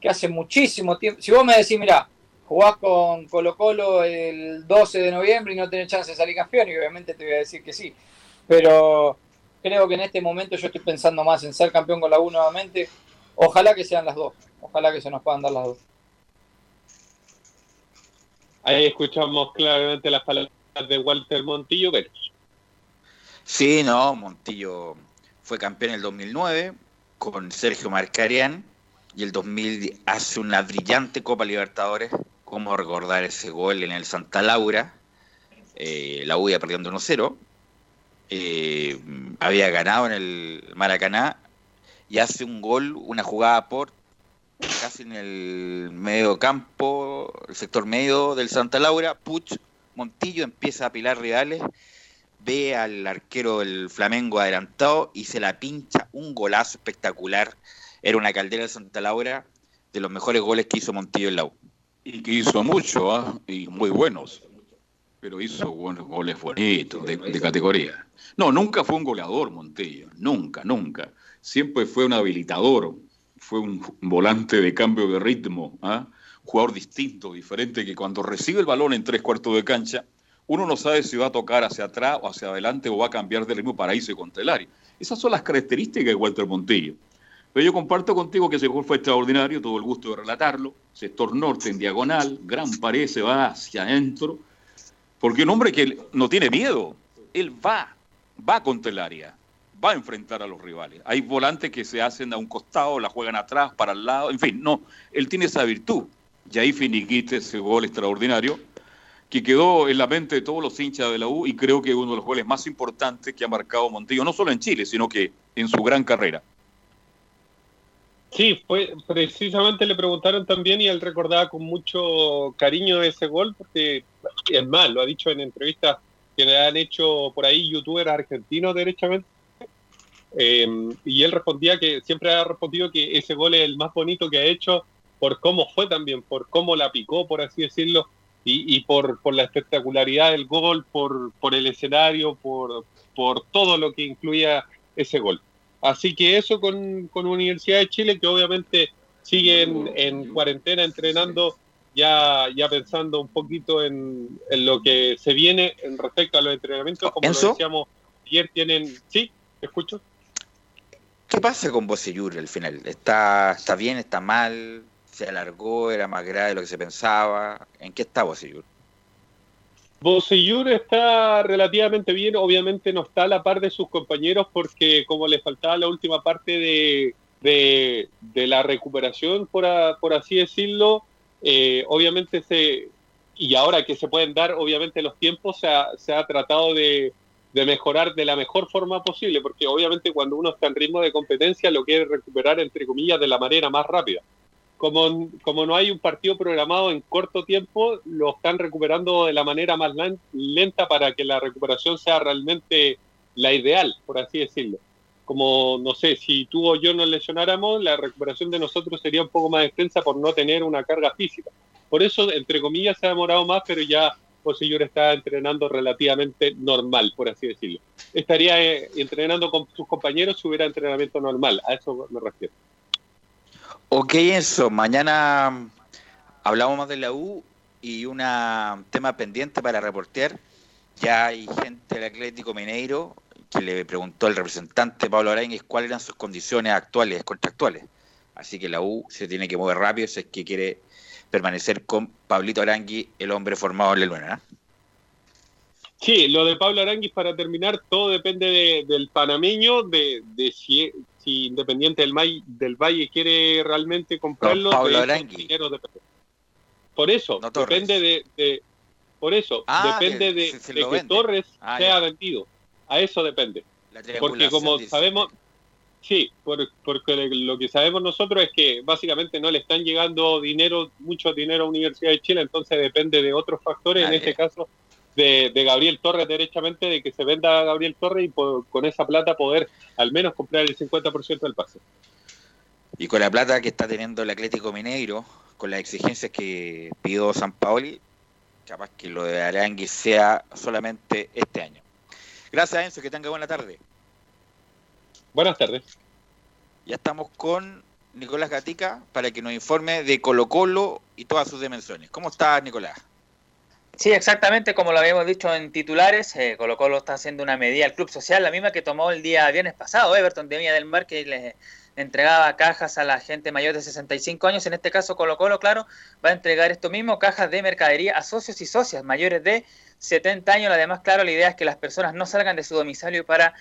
que hace muchísimo tiempo, si vos me decís, mira, jugás con Colo Colo el 12 de noviembre y no tenés chance de salir campeón, y obviamente te voy a decir que sí. Pero creo que en este momento yo estoy pensando más en ser campeón con la U nuevamente. Ojalá que sean las dos. Ojalá que se nos puedan dar las dos. Ahí escuchamos claramente las palabras de Walter Montillo. Pero Sí, no, Montillo fue campeón en el 2009 con Sergio Marcarian y el 2000 hace una brillante Copa Libertadores. ¿Cómo recordar ese gol en el Santa Laura? Eh, la U perdiendo 1-0. Eh, había ganado en el Maracaná y hace un gol, una jugada por casi en el medio campo, el sector medio del Santa Laura. Puch Montillo empieza a apilar rivales ve al arquero del Flamengo adelantado y se la pincha un golazo espectacular. Era una caldera de Santa Laura de los mejores goles que hizo Montillo en la U. Y que hizo mucho, ¿ah? y muy buenos. Pero hizo buenos goles bonitos, de, categoría. No, nunca fue un goleador Montillo, nunca, nunca. Siempre fue un habilitador, fue un volante de cambio de ritmo, ¿ah? jugador distinto, diferente, que cuando recibe el balón en tres cuartos de cancha, uno no sabe si va a tocar hacia atrás o hacia adelante o va a cambiar de ritmo para irse contra el área. Esas son las características de Walter Montillo. Pero yo comparto contigo que ese gol fue extraordinario, tuvo el gusto de relatarlo. Sector norte en diagonal, gran pared, se va hacia adentro. Porque un hombre que no tiene miedo, él va, va contra el área, va a enfrentar a los rivales. Hay volantes que se hacen a un costado, la juegan atrás, para el lado, en fin, no, él tiene esa virtud. Y ahí finiquite ese gol extraordinario que quedó en la mente de todos los hinchas de la U y creo que uno de los goles más importantes que ha marcado Montillo, no solo en Chile, sino que en su gran carrera. Sí, fue precisamente le preguntaron también y él recordaba con mucho cariño ese gol, porque es más, lo ha dicho en entrevistas que le han hecho por ahí youtubers argentinos derechamente. Eh, y él respondía que siempre ha respondido que ese gol es el más bonito que ha hecho por cómo fue también, por cómo la picó, por así decirlo, y, y por, por la espectacularidad del gol, por, por el escenario, por, por todo lo que incluía ese gol. Así que eso con, con Universidad de Chile, que obviamente sigue en, en cuarentena entrenando, ya, ya pensando un poquito en, en lo que se viene en respecto a los entrenamientos, como ¿Enzo? lo decíamos ayer, tienen... ¿Sí? ¿Te escucho? ¿Qué pasa con Bocellur al final? ¿Está, ¿Está bien? ¿Está mal? ¿Se alargó? ¿Era más grave de lo que se pensaba? ¿En qué está Bocellur? Bocellur está relativamente bien, obviamente no está a la par de sus compañeros porque como le faltaba la última parte de, de, la recuperación, por, por así decirlo, eh, obviamente se, y ahora que se pueden dar obviamente los tiempos, se ha, se ha tratado de, de mejorar de la mejor forma posible, porque obviamente cuando uno está en ritmo de competencia lo quiere recuperar entre comillas de la manera más rápida como, como no hay un partido programado en corto tiempo, lo están recuperando de la manera más lenta para que la recuperación sea realmente la ideal, por así decirlo. Como, no sé, si tú o yo nos lesionáramos, la recuperación de nosotros sería un poco más extensa por no tener una carga física. Por eso, entre comillas, se ha demorado más, pero ya Poseyur está entrenando relativamente normal, por así decirlo. Estaría eh, entrenando con sus compañeros si hubiera entrenamiento normal, a eso me refiero. Ok, eso. Mañana hablamos más de la U y un tema pendiente para reportear. Ya hay gente del Atlético Mineiro que le preguntó al representante Pablo Aránguez cuáles eran sus condiciones actuales, contractuales. Así que la U se tiene que mover rápido si es que quiere permanecer con Pablito Arangui, el hombre formado en la Luna. ¿eh? Sí, lo de Pablo Aranguis para terminar, todo depende de- del panameño, de, de si, si Independiente del, May- del Valle quiere realmente comprarlo. No, Pablo de dinero depende. Por eso, No Torres. depende de, de- por eso, Ah, depende de- de, se de que vende. Torres Ah, sea ya. vendido. A eso depende. Porque como dice. sabemos, sí, por- porque lo que sabemos nosotros es que básicamente no le están llegando dinero, mucho dinero a Universidad de Chile, entonces depende de otros factores, Ah, en este ya. caso de, de Gabriel Torres derechamente, de que se venda a Gabriel Torres y por- con esa plata poder al menos comprar el 50% del pase. Y con la plata que está teniendo el Atlético Mineiro, con las exigencias que pidió San Paoli, capaz que lo de Arangui sea solamente este año. Gracias, Enzo, que tenga buena tarde. Buenas tardes. Ya estamos con Nicolás Gatica para que nos informe de Colo Colo y todas sus dimensiones. ¿Cómo estás, Nicolás? Sí, exactamente como lo habíamos dicho en titulares, eh, Colo Colo está haciendo una medida al Club Social, la misma que tomó el día viernes pasado Everton de Viña del Mar, que le entregaba cajas a la gente mayor de 65 años. En este caso, Colo Colo, claro, va a entregar esto mismo, cajas de mercadería a socios y socias mayores de 70 años. Además, claro, la idea es que las personas no salgan de su domicilio para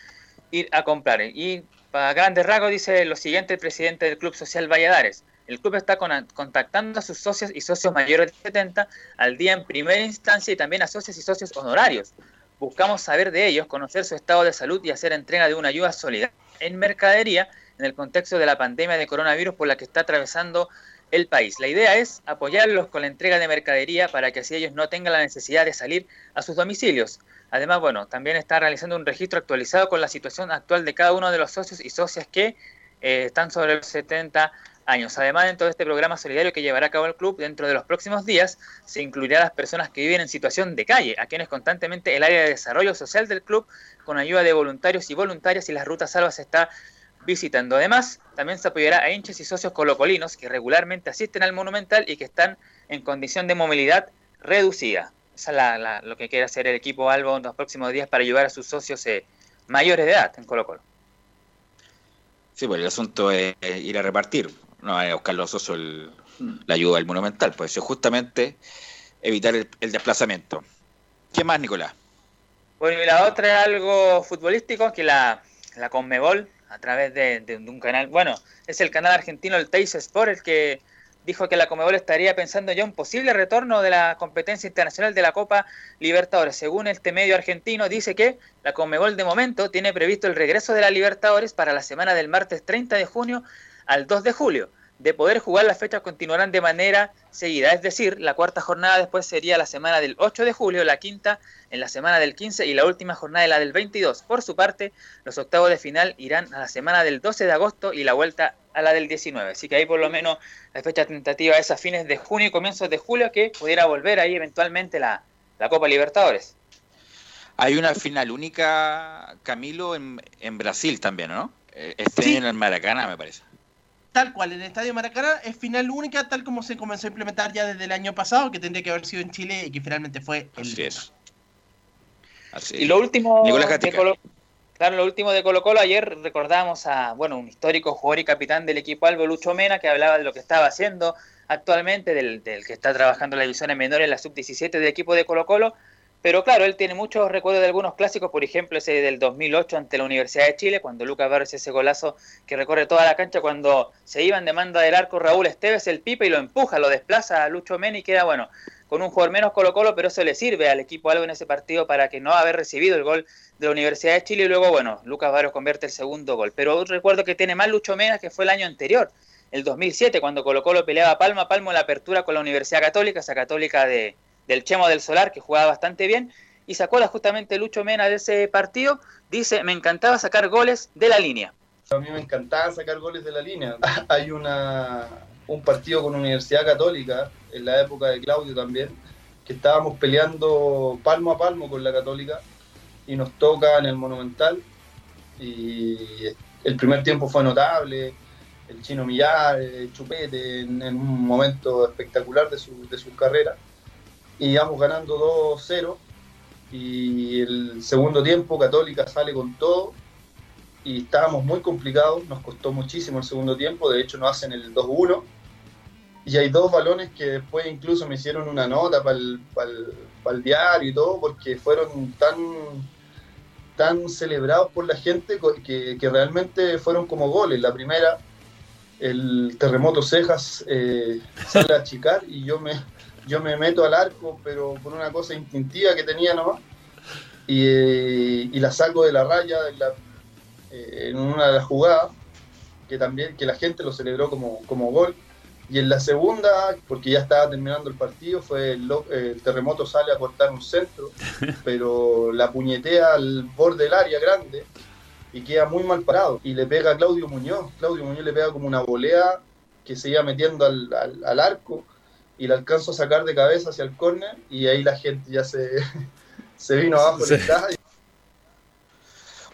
ir a comprar. Y para grandes rasgos dice lo siguiente el presidente del Club Social Valladares. El club está con- contactando a sus socios y socios mayores de 70 al día en primera instancia y también a socios y socios honorarios. Buscamos saber de ellos, conocer su estado de salud y hacer entrega de una ayuda solidaria en mercadería en el contexto de la pandemia de coronavirus por la que está atravesando el país. La idea es apoyarlos con la entrega de mercadería para que así ellos no tengan la necesidad de salir a sus domicilios. Además, bueno, también está realizando un registro actualizado con la situación actual de cada uno de los socios y socias que eh, están sobre los 70 años. Además, dentro de este programa solidario que llevará a cabo el club, dentro de los próximos días se incluirá a las personas que viven en situación de calle, a quienes constantemente el área de desarrollo social del club, con ayuda de voluntarios y voluntarias y las rutas salvas está visitando. Además, también se apoyará a hinchas y socios colocolinos que regularmente asisten al Monumental y que están en condición de movilidad reducida. Esa es la- lo que quiere hacer el equipo Albo en los próximos días para ayudar a sus socios eh, mayores de edad en Colo Colo. Sí, pues el asunto es ir a repartir, no es buscar los socios el- la ayuda del Monumental, pues es justamente evitar el, el desplazamiento. ¿Qué más, Nicolás? Bueno, y la otra es algo futbolístico, que la, la Conmebol, a través de, de un canal, bueno, es el canal argentino, el Teis Sport, el que dijo que la Conmebol estaría pensando ya un posible retorno de la competencia internacional de la Copa Libertadores. Según este medio argentino, dice que la Conmebol de momento tiene previsto el regreso de la Libertadores para la semana del martes 30 de junio al 2 de julio. De poder jugar, las fechas continuarán de manera seguida, es decir, la cuarta jornada después sería la semana del 8 de julio, la quinta en la semana del 15 y la última jornada la del 22. Por su parte, los octavos de final irán a la semana del 12 de agosto y la vuelta a la del 19. Así que ahí por lo menos la fecha tentativa es a fines de junio y comienzos de julio que pudiera volver ahí eventualmente la, la Copa Libertadores. Hay una final única, Camilo, en, en Brasil también, ¿no? Eh, Este en el Maracaná, me parece. Tal cual, en el Estadio Maracaná es final única, tal como se comenzó a implementar ya desde el año pasado, que tendría que haber sido en Chile y que finalmente fue el Así es. Así Y lo último de. Colo, claro, lo último de Colo Colo, ayer recordamos a, bueno, un histórico jugador y capitán del equipo Albo, Lucho Mena, que hablaba de lo que estaba haciendo actualmente, del, del que está trabajando en las divisiones menores, la sub-17 del equipo de Colo Colo, pero claro, él tiene muchos recuerdos de algunos clásicos, por ejemplo, ese del 2008 ante la Universidad de Chile, cuando Lucas Barros ese golazo que recorre toda la cancha, cuando se iban de manda del arco Raúl Esteves, el pipe y lo empuja, lo desplaza a Lucho Mena y queda, bueno, con un jugador menos Colo Colo, pero eso le sirve al equipo algo en ese partido para que no haber recibido el gol de la Universidad de Chile y luego, bueno, Lucas Barros convierte el segundo gol. Pero recuerdo que tiene más Lucho Mena que fue el año anterior, el 2007, cuando Colo Colo peleaba palmo a palmo en la apertura con la Universidad Católica, esa Católica de, del Chemo del Solar, que jugaba bastante bien, y se acuerda justamente Lucho Mena de ese partido, dice, me encantaba sacar goles de la línea. A mí me encantaba sacar goles de la línea. Hay una, un partido con Universidad Católica, en la época de Claudio también, que estábamos peleando palmo a palmo con la Católica y nos toca en el Monumental. Y el primer tiempo fue notable, el chino Millar, el Chupete, en, en un momento espectacular de su, de su carrera. Y íbamos ganando 2-0 y el segundo tiempo Católica sale con todo. Y estábamos muy complicados, nos costó muchísimo el segundo tiempo, de hecho nos hacen el 2-1 y hay dos balones que después incluso me hicieron una nota para el, diario y todo porque fueron tan tan celebrados por la gente que, que realmente fueron como goles. La primera, el terremoto Cejas eh, sale a achicar y yo me, yo me meto al arco, pero por una cosa instintiva que tenía nomás, y, eh, y la saco de la raya en, la- eh, en una de las jugadas, que también que la gente lo celebró como, como gol. Y en la segunda, porque ya estaba terminando el partido, fue el, lo- eh, el terremoto sale a cortar un centro, pero la puñetea al borde del área grande y queda muy mal parado. Y le pega a Claudio Muñoz. Claudio Muñoz le pega como una volea que se iba metiendo al, al- al arco y la alcanzo a sacar de cabeza hacia el córner y ahí la gente ya se, se vino abajo Sí.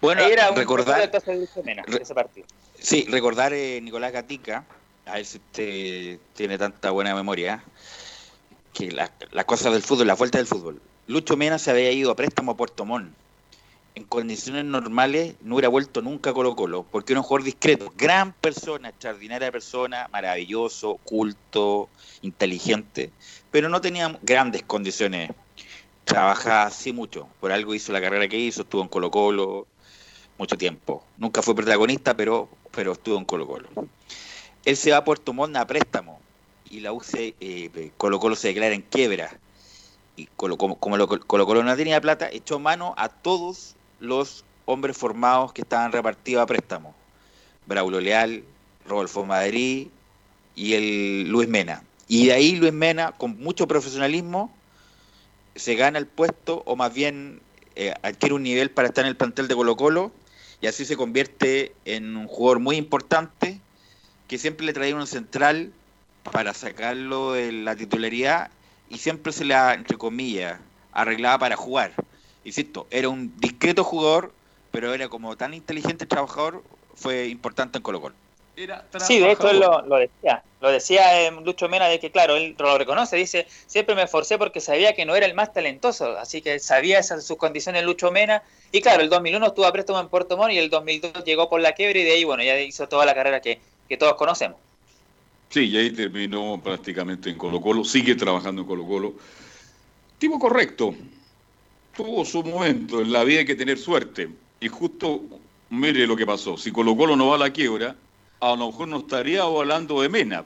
Bueno, era un recordar- de Mena, ese partido. Sí, recordar eh, Nicolás Gatica, a ver si usted tiene tanta buena memoria, que la- las cosas del fútbol, la vuelta del fútbol. Lucho Mena se había ido a préstamo a Puerto Montt. En condiciones normales no hubiera vuelto nunca a Colo Colo, porque era un jugador discreto, gran persona, extraordinaria persona, maravilloso, culto, inteligente, pero no tenía grandes condiciones. Trabajaba así mucho, por algo hizo la carrera que hizo, estuvo en Colo Colo mucho tiempo. Nunca fue protagonista, pero, pero estuvo en Colo Colo. Él se va a Puerto Montt a préstamo y la UC eh, Colo Colo se declara en quiebra. Y Colo, como, como lo- Colo Colo no tenía plata, echó mano a todos los hombres formados que estaban repartidos a préstamo. Braulio Leal, Rodolfo Madrid y el Luis Mena. Y de ahí Luis Mena, con mucho profesionalismo, se gana el puesto o más bien eh, adquiere un nivel para estar en el plantel de Colo Colo y así se convierte en un jugador muy importante que siempre le traía un central para sacarlo de la titularidad y siempre se la, entre comillas, arreglaba para jugar. Insisto, era un discreto jugador, pero era como tan inteligente trabajador, fue importante en Colo Colo. Sí, de hecho él lo, lo decía. Lo decía eh, Lucho Mena de que, claro, él lo reconoce, dice, siempre me esforcé porque sabía que no era el más talentoso, así que sabía esas sus condiciones Lucho Mena. Y claro, el 2001 estuvo a préstamo en Puerto Montt y el 2002 llegó por la quiebra y de ahí, bueno, ya hizo toda la carrera que, que todos conocemos. Sí, y ahí terminó prácticamente en Colo Colo, sigue trabajando en Colo Colo. Tipo correcto, tuvo su momento, en la vida hay que tener suerte. Y justo, mire lo que pasó, si Colo Colo no va a la quiebra, a lo mejor no estaría hablando de Mena,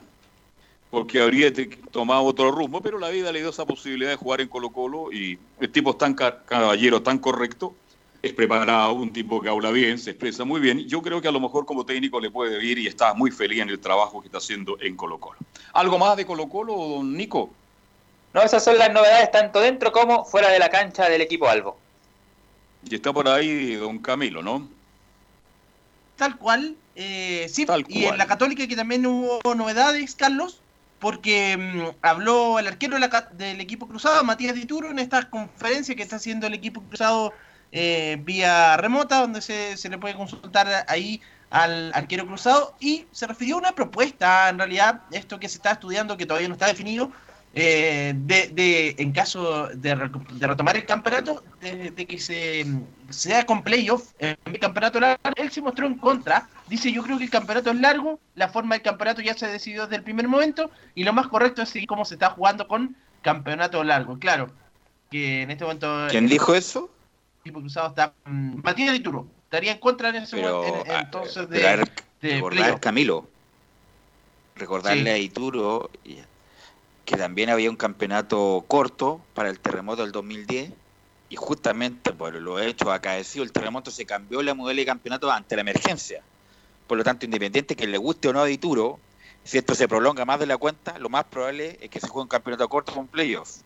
porque habría tomado otro rumbo, pero la vida le dio esa posibilidad de jugar en Colo Colo y el tipo es tan ca- caballero, tan correcto, es preparado, un tipo que habla bien, se expresa muy bien. Yo creo que a lo mejor como técnico le puede ir y está muy feliz en el trabajo que está haciendo en Colo Colo. ¿Algo más de Colo Colo, don Nico? No, esas son las novedades tanto dentro como fuera de la cancha del equipo Albo. Y está por ahí don Camilo, ¿no? Tal cual. eh, sí, Tal y en la Católica que también hubo novedades, Carlos, porque mm, habló el arquero de la ca- del equipo cruzado, Matías Dituro, en esta conferencia que está haciendo el equipo cruzado eh, vía remota, donde se, se le puede consultar ahí al arquero cruzado, y se refirió a una propuesta, en realidad, esto que se está estudiando, que todavía no está definido, eh, de, de- en caso de, re- de retomar el campeonato, de, de que se sea con playoff en el campeonato largo, él se mostró en contra. Dice, yo creo que el campeonato es largo, la forma del campeonato ya se decidió desde el primer momento, y lo más correcto es seguir como se está jugando con campeonato largo. Claro, que en este momento... ¿Quién dijo eso? equipo cruzado está... mm, Matías Dituro, estaría en contra en ese Pero, momento, en- ah, entonces de, recordar. Camilo, recordarle Sí. a Ituro y- que también había un campeonato corto para el terremoto del 2010 y justamente por lo hecho acaecido el terremoto se cambió la modelo de campeonato ante la emergencia. Por lo tanto, independiente que le guste o no a Ituro, si esto se prolonga más de la cuenta, lo más probable es que se juegue un campeonato corto con playoffs.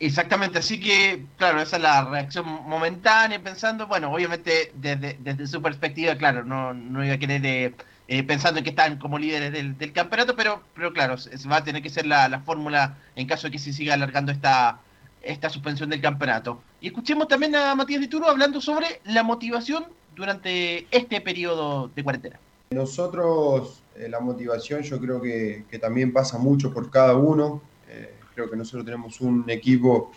Exactamente, así que, claro, esa es la reacción momentánea, pensando, bueno, obviamente desde, desde su perspectiva, claro, no, no iba a querer eh, eh, pensando en que están como líderes del, del campeonato, pero, pero claro, se va a tener que ser la, la fórmula en caso de que se siga alargando esta, esta suspensión del campeonato. Y escuchemos también a Matías Dituro hablando sobre la motivación durante este periodo de cuarentena. Nosotros, eh, la motivación yo creo que, también pasa mucho por cada uno. Eh, creo que nosotros tenemos un equipo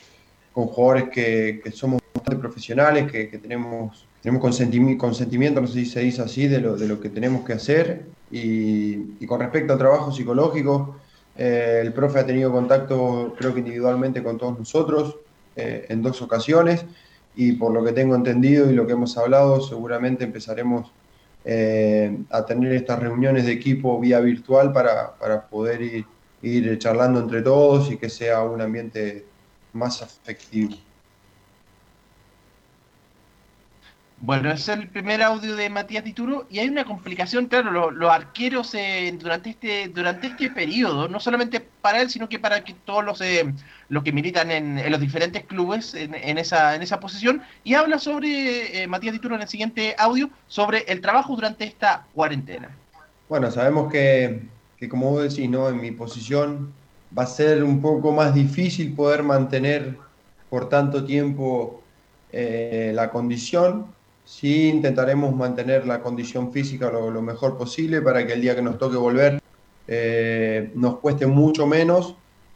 con jugadores que, somos bastante profesionales, que tenemos tenemos consentimi- consentimiento, no sé si se dice así, de lo, de lo que tenemos que hacer. Y, con respecto al trabajo psicológico, eh, el profe ha tenido contacto, creo que individualmente, con todos nosotros eh, en dos ocasiones. Y por lo que tengo entendido y lo que hemos hablado, seguramente empezaremos eh, a tener estas reuniones de equipo vía virtual para, para poder ir charlando entre todos y que sea un ambiente más afectivo. Bueno, ese es el primer audio de Matías Dituro y hay una complicación, claro, lo- los, arqueros eh, durante este durante este periodo, no solamente para él, sino que para que todos los eh, los que militan en, en los diferentes clubes en, esa en esa posición y habla sobre eh, Matías Dituro en el siguiente audio sobre el trabajo durante esta cuarentena. Bueno, sabemos que, que como vos decís, ¿no? En mi posición va a ser un poco más difícil poder mantener por tanto tiempo eh, la condición. Sí intentaremos mantener la condición física lo, mejor posible para que el día que nos toque volver eh, nos cueste mucho menos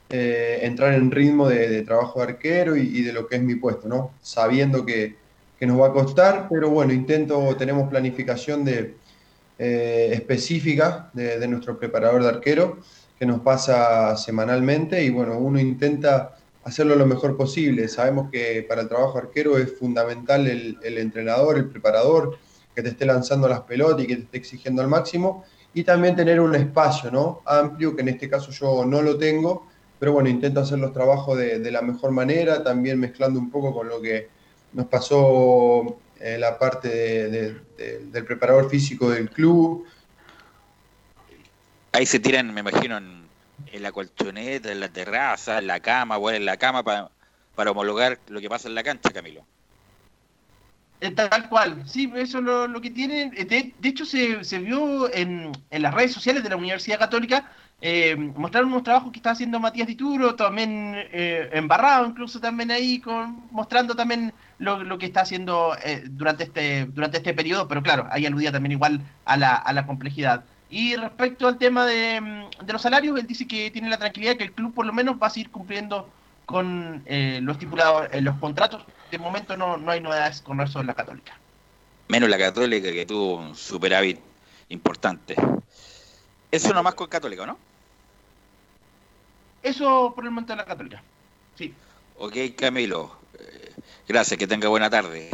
eh, entrar en ritmo de, trabajo de arquero y, de lo que es mi puesto, ¿no? Sabiendo que, que nos va a costar, pero bueno, intento, tenemos planificación de, eh, específica de nuestro preparador de arquero que nos pasa semanalmente y bueno, uno intenta hacerlo lo mejor posible. Sabemos que para el trabajo arquero es fundamental el, el entrenador, el preparador, que te esté lanzando las pelotas y que te esté exigiendo al máximo y también tener un espacio ¿no? amplio, que en este caso yo no lo tengo, pero bueno, intento hacer los trabajos de, la mejor manera, también mezclando un poco con lo que nos pasó eh, la parte de- de- de- del preparador físico del club. Ahí se tiran, me imagino, en la colchoneta, en la terraza, en la cama, bueno, en la cama para, para homologar lo que pasa en la cancha, Camilo. Eh, Tal cual, sí, eso es lo, que tienen. Eh, De, de hecho, se, se vio en, en las redes sociales de la Universidad Católica, eh, mostraron unos trabajos que está haciendo Matías Dituro, también eh, embarrado, incluso también ahí, con, mostrando también lo, lo que está haciendo eh, durante, este, durante este periodo, pero claro, ahí aludía también igual a la, a la complejidad. Y respecto al tema de, mm, de los salarios, él dice que tiene la tranquilidad que el club por lo menos va a seguir cumpliendo con eh, lo estipulado en los contratos. De momento no, no hay novedades con eso en la Católica. Menos la Católica que tuvo un superávit importante. Eso nomás con Católica, ¿no? Eso por el momento de la Católica. Sí. Ok, Camilo. Eh, Gracias, que tenga buena tarde.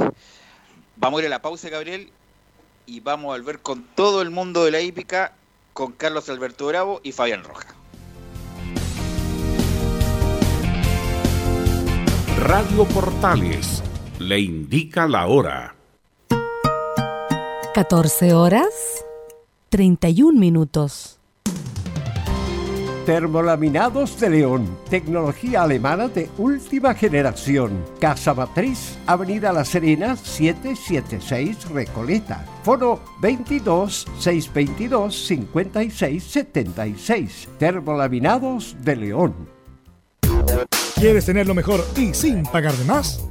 Vamos a ir a la pausa, Gabriel, y vamos a volver con todo el mundo de la hípica, con Carlos Alberto Bravo y Fabián Roja. Radio Portales le indica la hora. 14 horas 31 minutos. Termolaminados de León, tecnología alemana de última generación. Casa Matriz, Avenida La Serena, 776 Recoleta. Foro 22 622 56 76. Termolaminados de León. ¿Quieres tener lo mejor y sin pagar de más?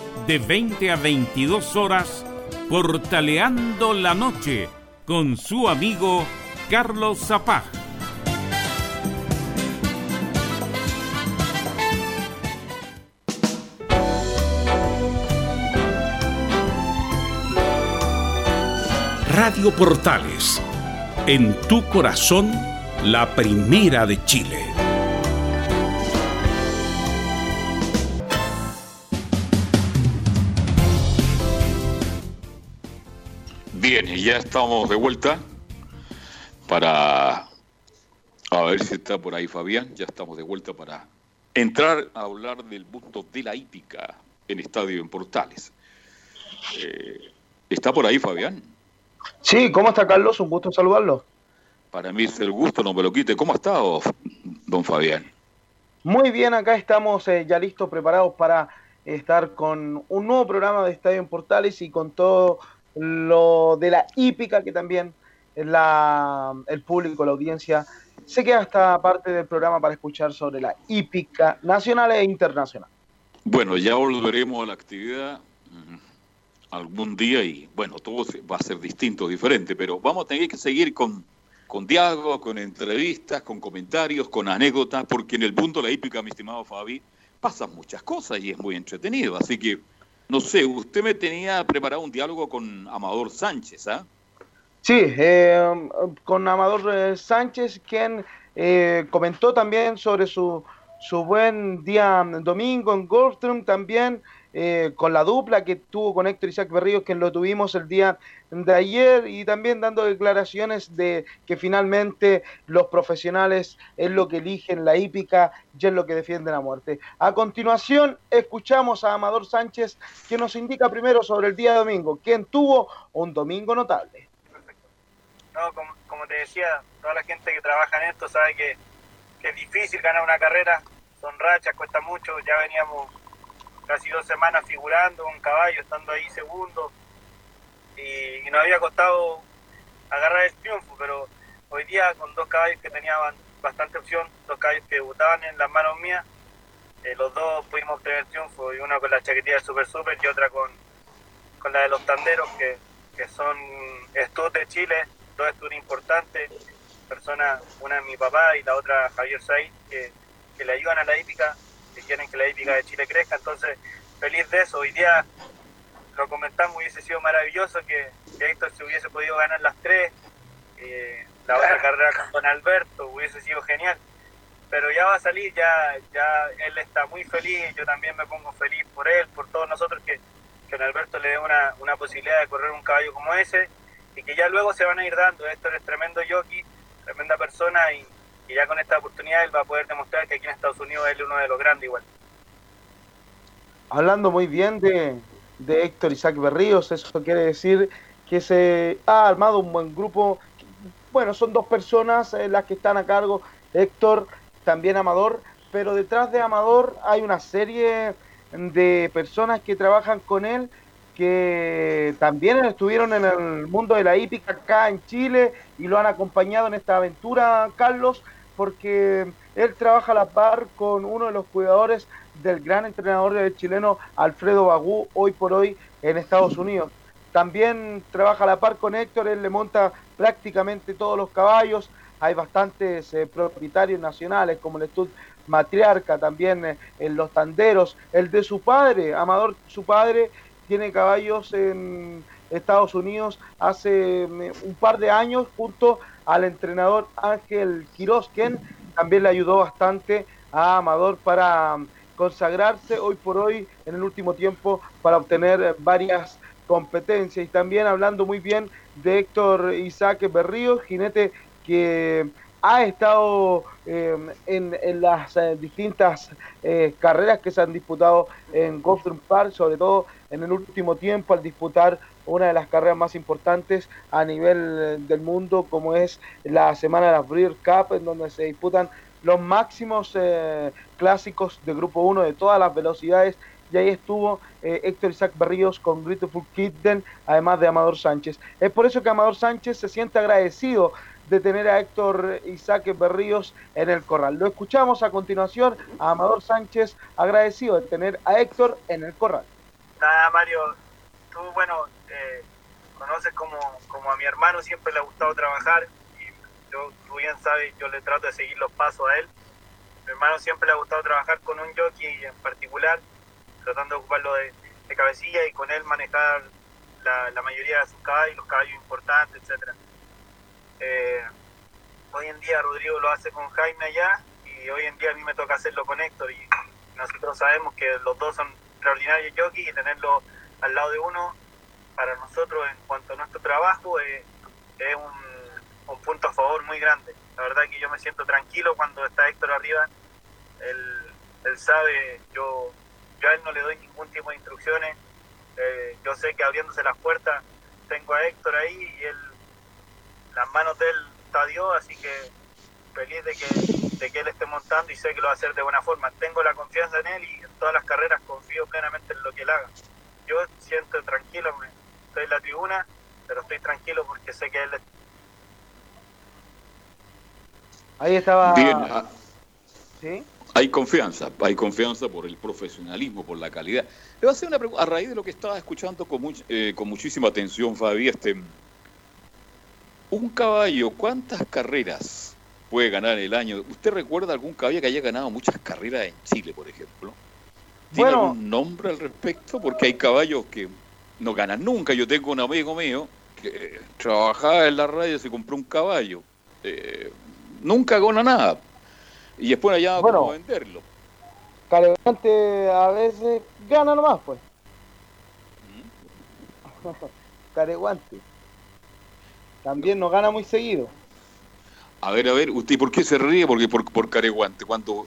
de 20 a 22 horas Portaleando la Noche con su amigo Carlos Zapag. Radio Portales, en tu corazón, la primera de Chile. Bien, y ya estamos de vuelta para... A ver si está por ahí Fabián, ya estamos de vuelta para entrar a hablar del busto de la hípica en Estadio en Portales. Eh, ¿Está por ahí Fabián? Sí, ¿cómo está Carlos? Un gusto saludarlo. Para mí es el gusto, no me lo quite. ¿Cómo está, oh, don Fabián? Muy bien, acá estamos eh, ya listos, preparados para estar con un nuevo programa de Estadio en Portales y con todo lo de la hípica que también la, el público, la audiencia, se queda esta parte del programa para escuchar sobre la hípica nacional e internacional. Bueno, ya volveremos a la actividad mm, algún día y bueno, todo va a ser distinto, diferente, pero vamos a tener que seguir con, con diálogos, con entrevistas, con comentarios, con anécdotas, porque en el punto de la hípica, mi estimado Fabi, pasan muchas cosas y es muy entretenido. Así que, no sé, usted me tenía preparado un diálogo con Amador Sánchez, ¿ah? Sí, eh, con Amador eh, Sánchez, quien eh, comentó también sobre su, su buen día mm, domingo en Goldstream, también eh, con la dupla que tuvo con Héctor Isaac Berríos, quien lo tuvimos el día de ayer, y también dando declaraciones de que finalmente los profesionales es lo que eligen la hípica y es lo que defienden a muerte. A continuación, escuchamos a Amador Sánchez, que nos indica primero sobre el día domingo, quien tuvo un domingo notable. No, como, te decía, toda la gente que trabaja en esto sabe que, que es difícil ganar una carrera, son rachas, cuesta mucho, ya veníamos casi dos semanas figurando con caballo, estando ahí segundo, y, y nos había costado agarrar el triunfo, pero hoy día con dos caballos que tenían bastante opción, dos caballos que debutaban en las manos mías, eh, los dos pudimos obtener triunfo, y uno con la chaquetilla del Super Super y otra con, con la de los tanderos, que, que son estos de Chile, dos estudios importantes, personas, una mi papá y la otra Javier Said, que, que le ayudan a la hípica, que quieren que la hípica de Chile crezca, entonces feliz de eso, hoy día lo comentamos, hubiese sido maravilloso que, que Héctor se hubiese podido ganar las tres, eh, la otra carrera con Don Alberto hubiese sido genial, pero ya va a salir, ya, ya él está muy feliz, yo también me pongo feliz por él, por todos nosotros que, que Don Alberto le dé una, una posibilidad de correr un caballo como ese, y que ya luego se van a ir dando. Héctor es tremendo jockey, tremenda persona y, y ya con esta oportunidad él va a poder demostrar que aquí en Estados Unidos él es uno de los grandes igual. Hablando muy bien de, de Héctor Isaac Berríos, eso quiere decir que se ha armado un buen grupo. Bueno, son dos personas eh, las que están a cargo, Héctor, también Amador, pero detrás de Amador hay una serie de personas que trabajan con él que también estuvieron en el mundo de la hípica acá en Chile y lo han acompañado en esta aventura, Carlos, porque él trabaja a la par con uno de los cuidadores del gran entrenador del chileno Alfredo Bagú, hoy por hoy en Estados Unidos. También trabaja a la par con Héctor, él le monta prácticamente todos los caballos, hay bastantes eh, propietarios nacionales como el Estud Matriarca, también eh, en los tanderos, el de su padre, Amador, su padre, tiene caballos en Estados Unidos hace mm, un par de años junto al entrenador Ángel Quiroz, quien también le ayudó bastante a Amador para mm, consagrarse hoy por hoy en el último tiempo para obtener eh, varias competencias. Y también hablando muy bien de Héctor Isaac Berríos, jinete que ha estado eh, en, en las eh, distintas eh, carreras que se han disputado en Goldstream Park, sobre todo en el último tiempo al disputar una de las carreras más importantes a nivel eh, del mundo, como es la semana de la Breeders' Cup, en donde se disputan los máximos eh, clásicos de Grupo 1 de todas las velocidades. Y ahí estuvo eh, Héctor Isaac Berríos con Grateful Kitten, además de Amador Sánchez. Es por eso que Amador Sánchez se siente agradecido de tener a Héctor Isaac Berríos en el corral. Lo escuchamos a continuación a Amador Sánchez agradecido de tener a Héctor en el corral. Nada, Mario, tú, bueno, eh, conoces como, como a mi hermano, siempre le ha gustado trabajar y yo, tú bien sabes, yo le trato de seguir los pasos a él. Mi hermano siempre le ha gustado trabajar con un jockey en particular, tratando de ocuparlo de, de cabecilla y con él manejar la, mayoría de sus caballos, los caballos importantes, etcétera. Eh, hoy en día Rodrigo lo hace con Jaime allá y hoy en día a mí me toca hacerlo con Héctor y nosotros sabemos que los dos son extraordinarios jockeys y tenerlo al lado de uno para nosotros en cuanto a nuestro trabajo eh, es un, un punto a favor muy grande. La verdad que yo me siento tranquilo cuando está Héctor arriba. Él, sabe, yo, yo a él no le doy ningún tipo de instrucciones. Eh, yo sé que abriéndose las puertas tengo a Héctor ahí y él, las manos de él está Dios, así que feliz de que, de que él esté montando y sé que lo va a hacer de buena forma. Tengo la confianza en él y en todas las carreras confío plenamente en lo que él haga. Yo siento tranquilo, estoy en la tribuna, pero estoy tranquilo porque sé que él Ahí estaba. Bien, ah, ¿Sí? hay confianza, hay confianza por el profesionalismo, por la calidad. Le voy a hacer una pregunta, a raíz de lo que estaba escuchando con, much- eh, con muchísima atención, Fabi, este, un caballo, ¿cuántas carreras puede ganar el año? ¿Usted recuerda algún caballo que haya ganado muchas carreras en Chile, por ejemplo? ¿Tiene Bueno. algún nombre al respecto? Porque hay caballos que no ganan nunca. Yo tengo un amigo mío que trabajaba en la radio y se compró un caballo. Eh, nunca gana nada. Y después allá Bueno. cómo venderlo. Careguante a veces gana nomás, pues. Careguante. También no gana muy seguido. A ver, a ver, ¿usted por qué se ríe? Porque por, por Careguante, cuando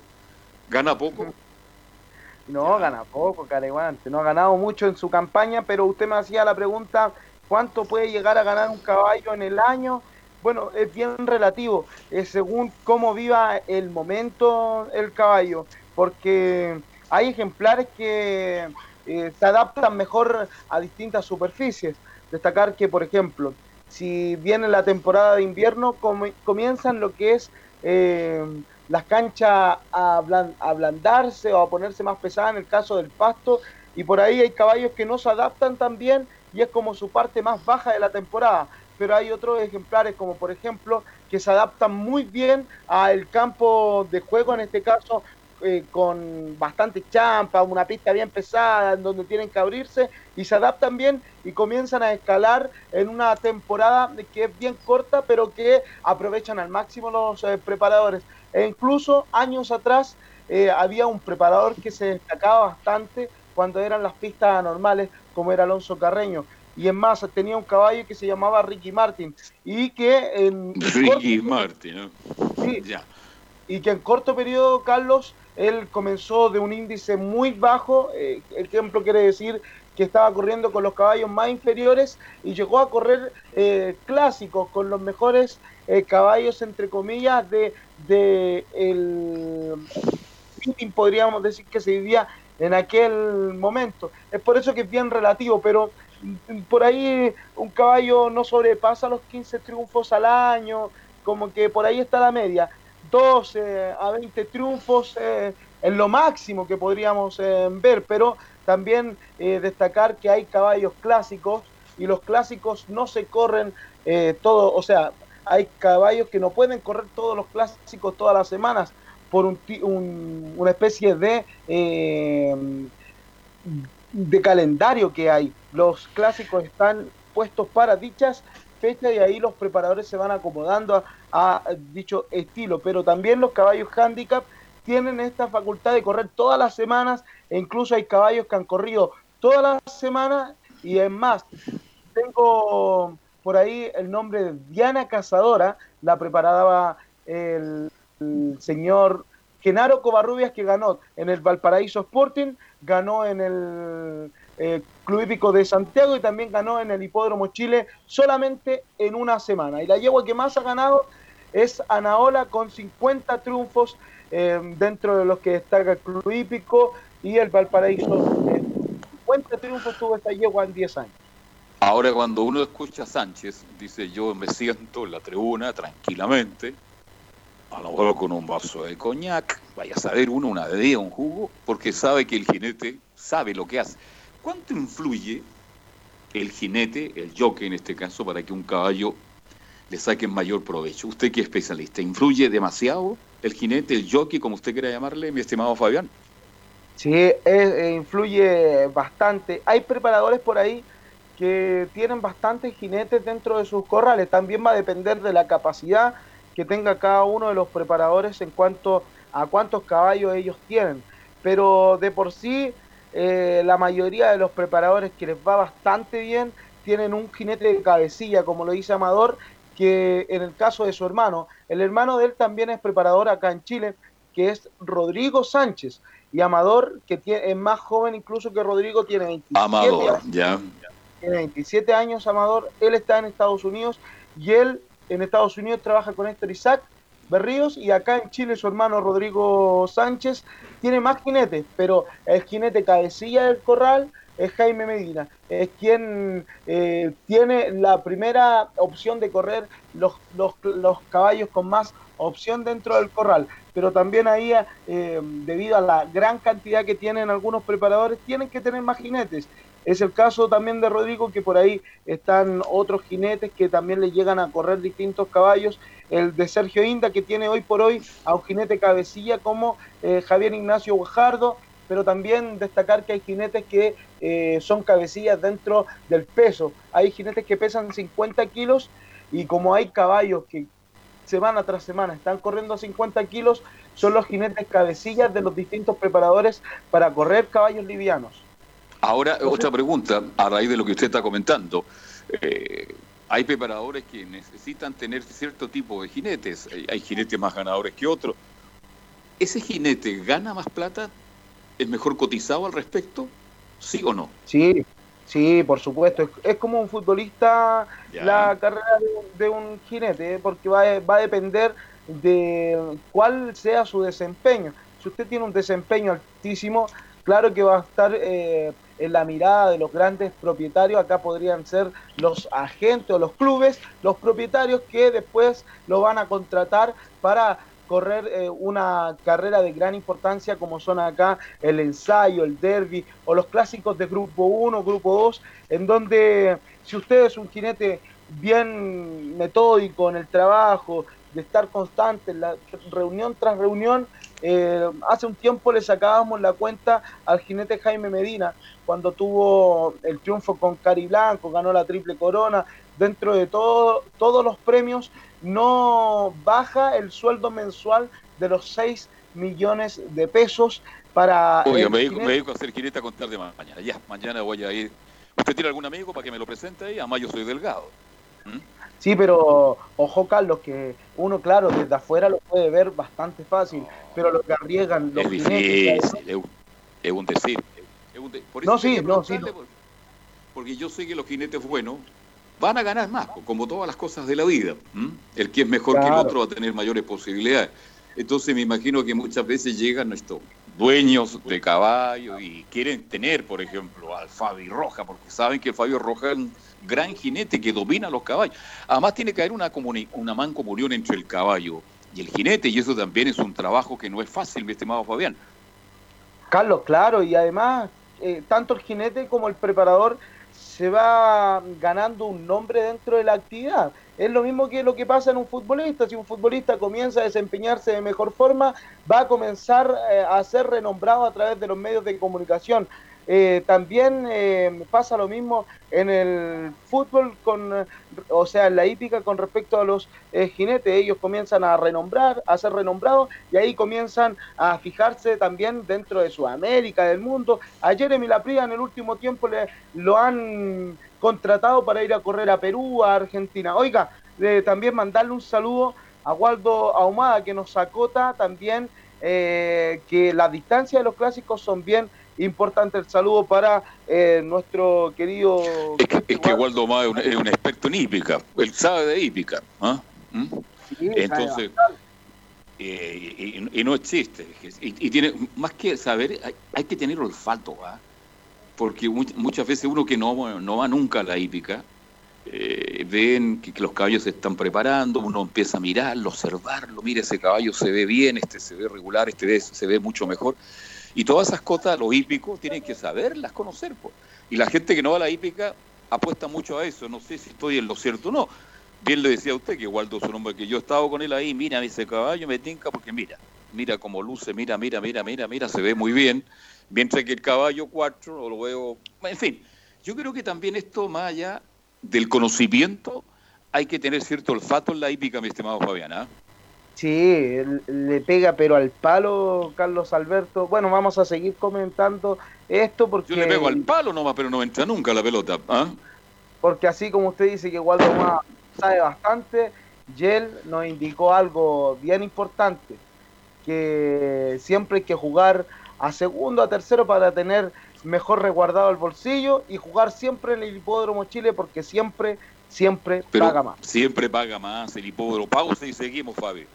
gana poco, No, gana poco, Careguante. No ha ganado mucho en su campaña, pero usted me hacía la pregunta, ¿cuánto puede llegar a ganar un caballo en el año? Bueno, es bien relativo, es según cómo viva el momento el caballo, porque hay ejemplares que eh, se adaptan mejor a distintas superficies. Destacar que, por ejemplo, si viene la temporada de invierno, comi- comienzan lo que es eh, las canchas a ablan- a ablandarse o a ponerse más pesadas en el caso del pasto, y por ahí hay caballos que no se adaptan tan bien y es como su parte más baja de la temporada. Pero hay otros ejemplares, como por ejemplo, que se adaptan muy bien al campo de juego, en este caso eh, con bastante champa, una pista bien pesada, en donde tienen que abrirse, y se adaptan bien y comienzan a escalar en una temporada que es bien corta, pero que aprovechan al máximo los eh, preparadores. E incluso años atrás eh, había un preparador que se destacaba bastante cuando eran las pistas normales, como era Alonso Carreño. Y en más, tenía un caballo que se llamaba Ricky Martin y que en Ricky Martin, ¿no? Ya. y que en corto periodo, Carlos, él comenzó de un índice muy bajo, eh, el ejemplo quiere decir que estaba corriendo con los caballos más inferiores y llegó a correr eh, clásicos con los mejores eh, caballos, entre comillas, de, de el meeting, podríamos decir que se vivía en aquel momento. Es por eso que es bien relativo, pero mm, por ahí un caballo no sobrepasa los 15 triunfos al año, como que por ahí está la media. 12 a 20 triunfos eh, en lo máximo que podríamos eh, ver, pero también eh, destacar que hay caballos clásicos y los clásicos no se corren eh, todo, o sea, hay caballos que no pueden correr todos los clásicos todas las semanas por un, un- una especie de eh, de calendario que hay. Los clásicos están puestos para dichas fechas y ahí los preparadores se van acomodando a, a dicho estilo. Pero también los caballos handicap tienen esta facultad de correr todas las semanas e incluso hay caballos que han corrido todas las semanas y es más, tengo por ahí el nombre de Diana Cazadora, la preparaba el, señor Genaro Covarrubias que ganó en el Valparaíso Sporting, ganó en el eh, Club Hípico de Santiago y también ganó en el Hipódromo Chile solamente en una semana. Y la yegua que más ha ganado es Anaola con 50 triunfos eh, dentro de los que destaca el Club Hípico y el Valparaíso. Eh, 50 triunfos tuvo esta yegua en 10 años. Ahora cuando uno escucha a Sánchez, dice yo me siento en la tribuna tranquilamente, a lo mejor con un vaso de coñac, vaya a saber uno una bebida, un jugo, porque sabe que el jinete sabe lo que hace. ¿Cuánto influye el jinete, el jockey en este caso, para que un caballo le saque mayor provecho? Usted que es especialista, ¿influye demasiado el jinete, el jockey, como usted quiera llamarle, mi estimado Fabián? Sí, es- eh, influye bastante. Hay preparadores por ahí que tienen bastantes jinetes dentro de sus corrales. También va a depender de la capacidad que tenga cada uno de los preparadores en cuanto a cuántos caballos ellos tienen. Pero de por sí, eh, la mayoría de los preparadores que les va bastante bien tienen un jinete de cabecilla, como lo dice Amador, que en el caso de su hermano, el hermano de él también es preparador acá en Chile, que es Rodrigo Sánchez. Y Amador, que tiene, es más joven incluso que Rodrigo, tiene 27 Amador, años ya. Tiene 27 años, Amador. Él está en Estados Unidos y él en Estados Unidos trabaja con Héctor Isaac Berríos y acá en Chile su hermano Rodrigo Sánchez tiene más jinetes, pero el jinete cabecilla del corral es Jaime Medina, es quien eh, tiene la primera opción de correr los, los, los caballos con más opción dentro del corral, pero también ahí, eh, debido a la gran cantidad que tienen algunos preparadores, tienen que tener más jinetes. Es el caso también de Rodrigo, que por ahí están otros jinetes que también le llegan a correr distintos caballos. El de Sergio Inda, que tiene hoy por hoy a un jinete cabecilla como eh, Javier Ignacio Guajardo, pero también destacar que hay jinetes que eh, son cabecillas dentro del peso. Hay jinetes que pesan 50 kilos y como hay caballos que semana tras semana están corriendo a 50 kilos, son los jinetes cabecillas de los distintos preparadores para correr caballos livianos. Ahora, otra pregunta, a raíz de lo que usted está comentando. Eh, hay preparadores que necesitan tener cierto tipo de jinetes. Hay, jinetes más ganadores que otros. ¿Ese jinete gana más plata? ¿Es mejor cotizado al respecto? ¿Sí o no? Sí, sí, por supuesto. Es, es como un futbolista Ya. la carrera de, de un jinete, ¿eh? porque va, va a depender de cuál sea su desempeño. Si usted tiene un desempeño altísimo, claro que va a estar eh, en la mirada de los grandes propietarios. Acá podrían ser los agentes o los clubes, los propietarios que después lo van a contratar para correr eh, una carrera de gran importancia como son acá el ensayo, el derby o los clásicos de grupo 1, grupo 2, en donde si usted es un jinete bien metódico en el trabajo, de estar constante en la reunión tras reunión, eh, hace un tiempo le sacábamos la cuenta al jinete Jaime Medina cuando tuvo el triunfo con Cari Blanco, ganó la triple corona, dentro de todo, todos los premios no baja el sueldo mensual de los 6 millones de pesos para Oiga, me dedico, jinete. me dedico a hacer jinete a contar de ma- mañana. Ya, mañana voy a ir. ¿Usted tiene algún amigo para que me lo presente ahí? Además, yo soy delgado. Sí, pero ojo, Carlos, que uno, claro, desde afuera lo puede ver bastante fácil, pero lo que arriesgan los Es jinetes. difícil, es un- es un decir. es un de- por No, eso sí, no, sí, preguntarle, por- Porque yo sé que los jinetes buenos van a ganar más, como todas las cosas de la vida. El que es mejor que el otro va a tener mayores posibilidades. Entonces me imagino que muchas veces llegan estos dueños de caballo y quieren tener, por ejemplo, al Fabio Roja, porque saben que Fabio Roja es un gran jinete que domina los caballos. Además tiene que haber una, una mancomunión entre el caballo y el jinete, y eso también es un trabajo que no es fácil, mi estimado Fabián. Carlos, claro, y además, eh, tanto el jinete como el preparador se va ganando un nombre dentro de la actividad. Es lo mismo que lo que pasa en un futbolista. Si un futbolista comienza a desempeñarse de mejor forma, va a comenzar eh, a ser renombrado a través de los medios de comunicación. Eh, también eh, pasa lo mismo en el fútbol, con, o sea, en la hípica con respecto a los eh, jinetes. Ellos comienzan a renombrar, a ser renombrados y ahí comienzan a fijarse también dentro de Sudamérica, del mundo. A Jeremy Lapria en el último tiempo le, lo han contratado para ir a correr a Perú, a Argentina. Oiga, eh, también mandarle un saludo a Waldo Ahumada que nos acota también eh, que las distancias de los clásicos son bien importantes. El saludo para eh, nuestro querido... Es que Waldo Má es un, es un experto en hípica, él sabe de hípica. ¿ah? ¿Mm? Sí, Entonces, eh, y, y no existe. Y, y tiene, más que saber, hay, hay que tener olfato, ¿ah? porque mu- muchas veces uno que no, no va nunca a la hípica, eh, ven que, que los caballos se están preparando, uno empieza a mirarlo, observarlo, mira ese caballo se ve bien, este se ve regular, este se ve mucho mejor. Y todas esas cosas, los hípicos, tienen que saberlas, conocer. pues. Y la gente que no va a la hípica apuesta mucho a eso, no sé si estoy en lo cierto o no. Bien le decía a usted que Waldo es un hombre que yo he estado con él ahí, mira ese caballo, me tinca porque mira, mira cómo luce, mira, mira, mira, mira, mira, se ve muy bien. Mientras que el caballo 4 lo veo, en fin, Yo creo que también esto, más allá del conocimiento, hay que tener cierto olfato en la hípica, mi estimado Fabián. ¿ah? Sí, le pega pero al palo Carlos Alberto. Bueno, vamos a seguir comentando esto porque Yo le pego al palo nomás, pero no entra nunca la pelota. ¿ah? porque así como usted dice que Waldo Más sabe bastante, Yel nos indicó algo bien importante, que siempre hay que jugar a segundo, a tercero para tener mejor resguardado el bolsillo y jugar siempre en el hipódromo Chile porque siempre, siempre Pero paga más. siempre paga más el hipódromo. Pausa y seguimos, Fabi.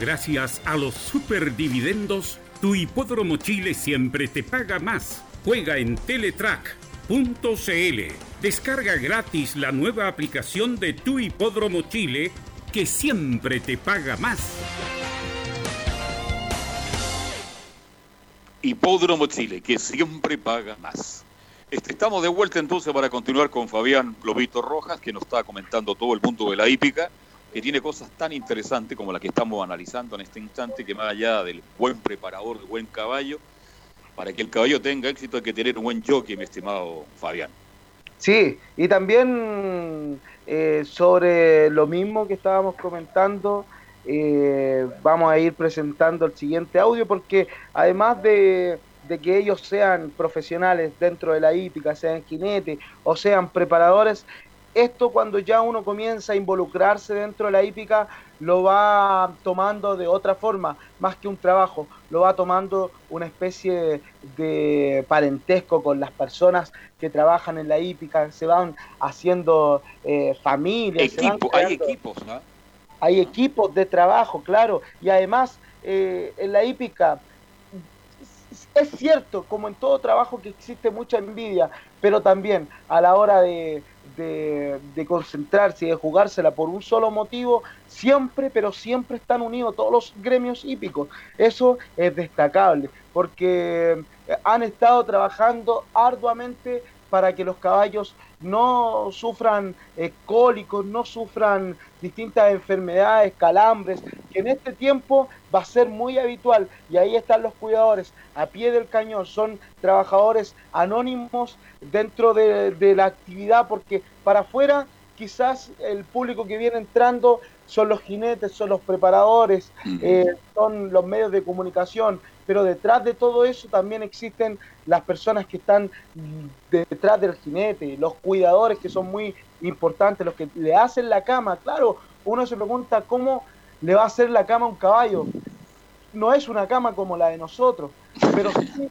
Gracias a los superdividendos, tu hipódromo Chile siempre te paga más. Juega en Teletrack.cl. Descarga gratis la nueva aplicación de tu hipódromo Chile que siempre te paga más. Hipódromo Chile, que siempre paga más. Este, estamos de vuelta entonces para continuar con Fabián Globito Rojas, que nos está comentando todo el mundo de la hípica, que tiene cosas tan interesantes como la que estamos analizando en este instante, que más allá del buen preparador, del buen caballo, para que el caballo tenga éxito hay que tener un buen jockey, mi estimado Fabián. Sí, y también eh, sobre lo mismo que estábamos comentando, eh, vamos a ir presentando el siguiente audio porque además de, que ellos sean profesionales dentro de la hípica, sean jinetes o sean preparadores, esto cuando ya uno comienza a involucrarse dentro de la hípica lo va tomando de otra forma, más que un trabajo, lo va tomando una especie de parentesco con las personas que trabajan en la hípica, se van haciendo eh, familias. Equipo, hay equipos, ¿no? hay equipos de trabajo, claro, y además eh, en la hípica es cierto, como en todo trabajo, que existe mucha envidia, pero también a la hora de, de- concentrarse y de jugársela por un solo motivo, siempre, pero siempre están unidos todos los gremios hípicos. Eso es destacable, porque han estado trabajando arduamente para que los caballos no sufran eh, cólicos, no sufran distintas enfermedades, calambres, que en este tiempo va a ser muy habitual. Y ahí están los cuidadores a pie del cañón, son trabajadores anónimos dentro de, de la actividad, porque para afuera quizás el público que viene entrando son los jinetes, son los preparadores, eh, son los medios de comunicación, pero detrás de todo eso también existen las personas que están detrás del jinete, los cuidadores que son muy importantes, los que le hacen la cama. Claro, uno se pregunta cómo le va a hacer la cama a un caballo. No es una cama como la de nosotros, pero sí,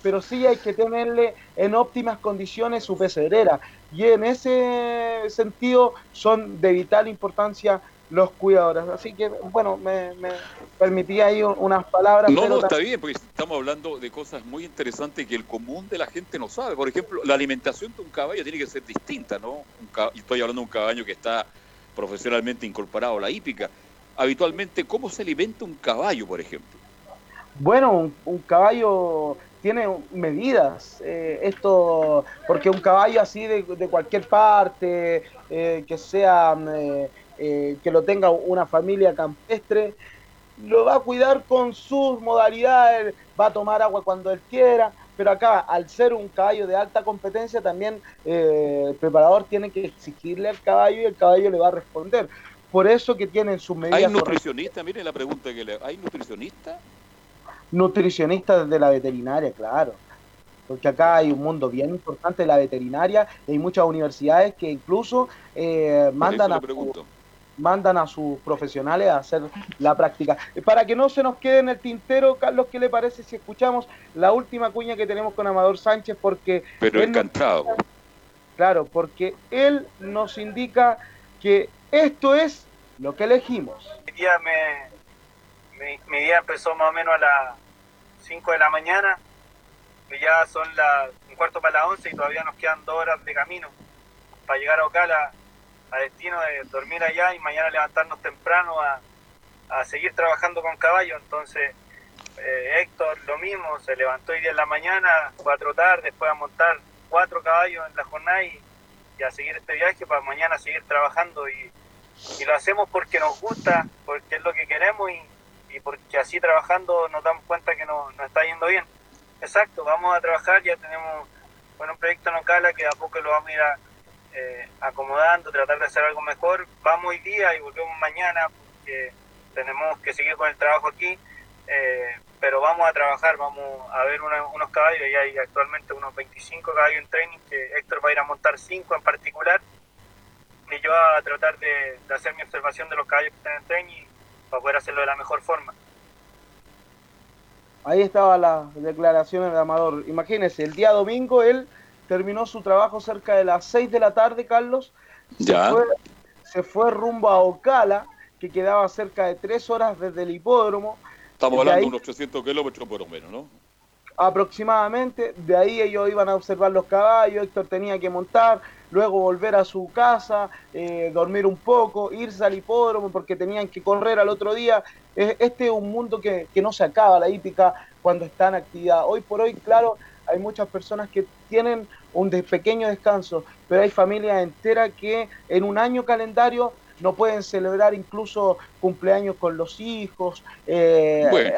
pero sí hay que tenerle en óptimas condiciones su pesebrera. Y en ese sentido son de vital importancia los cuidadores. Así que, bueno, me, me permití ahí un- unas palabras. No, pero no, está bien, porque estamos hablando de cosas muy interesantes que el común de la gente no sabe. Por ejemplo, la alimentación de un caballo tiene que ser distinta, ¿no? Un ca- y estoy hablando de un caballo que está profesionalmente incorporado a la hípica. Habitualmente, ¿cómo se alimenta un caballo, por ejemplo? Bueno, un, un caballo tiene medidas. eh, esto, porque un caballo así de, de cualquier parte, eh, que sea, eh, eh, que lo tenga una familia campestre, lo va a cuidar con sus modalidades, va a tomar agua cuando él quiera. Pero acá, al ser un caballo de alta competencia, también eh, el preparador tiene que exigirle al caballo y el caballo le va a responder. Por eso que tienen sus medidas ¿Hay correctas. nutricionista? Miren la pregunta que le... ¿Hay nutricionista? nutricionistas de la veterinaria, claro. Porque acá hay un mundo bien importante de la veterinaria y hay muchas universidades que incluso eh, mandan, a, pregunto. Mandan a sus profesionales a hacer la práctica. Para que no se nos quede en el tintero, Carlos, ¿qué le parece si escuchamos la última cuña que tenemos con Amador Sánchez? Porque Pero nos- encantado. Claro, porque él nos indica que esto es lo que elegimos. Hoy día me, mi, mi día empezó más o menos a las 5 de la mañana, y ya son las un cuarto para las 11 y todavía nos quedan dos horas de camino para llegar a Ocala a destino de dormir allá y mañana levantarnos temprano a, a seguir trabajando con caballos. Entonces, eh, Héctor lo mismo, se levantó hoy día en la mañana, fue a trotar, después a montar cuatro caballos en la jornada y, a seguir este viaje para mañana seguir trabajando y, y lo hacemos porque nos gusta, porque es lo que queremos y, y porque así trabajando nos damos cuenta que nos, nos está yendo bien. Exacto, vamos a trabajar, ya tenemos bueno, un proyecto en Ocala que a poco lo vamos a ir a, eh, acomodando, tratar de hacer algo mejor. Vamos hoy día y volvemos mañana porque tenemos que seguir con el trabajo aquí, eh, pero vamos a trabajar, vamos a ver una- unos caballos, y hay actualmente unos 25 caballos en training, que Héctor va a ir a montar 5 en particular, y yo a tratar de, de hacer mi observación de los caballos que están en training para poder hacerlo de la mejor forma. Ahí estaba la declaración de Amador. Imagínense, el día domingo él terminó su trabajo cerca de las 6 de la tarde, Carlos. Ya. Se fue, se fue rumbo a Ocala, que quedaba cerca de 3 horas desde el hipódromo. Estamos hablando de unos 300 kilómetros por lo menos, ¿no? aproximadamente. De ahí ellos iban a observar los caballos, Héctor tenía que montar, luego volver a su casa, eh, dormir un poco, irse al hipódromo porque tenían que correr al otro día. Este es un mundo que, que no se acaba, la hípica, cuando está en actividad. Hoy por hoy, claro, hay muchas personas que tienen un de- pequeño descanso, pero hay familias enteras que en un año calendario no pueden celebrar incluso cumpleaños con los hijos, eh, Bueno.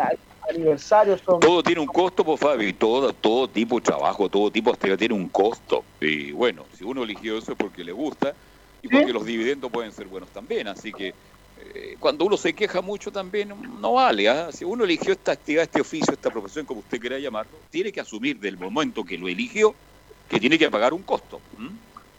aniversarios. Son... Todo tiene un costo, pues Fabi, todo, todo tipo de trabajo, todo tipo de actividad tiene un costo. Y bueno, si uno eligió eso es porque le gusta y porque los dividendos pueden ser buenos también. Así que eh, cuando uno se queja mucho también no vale. ¿ah? Si uno eligió esta actividad, este oficio, esta profesión, como usted quiera llamarlo, tiene que asumir del momento que lo eligió que tiene que pagar un costo. ¿m?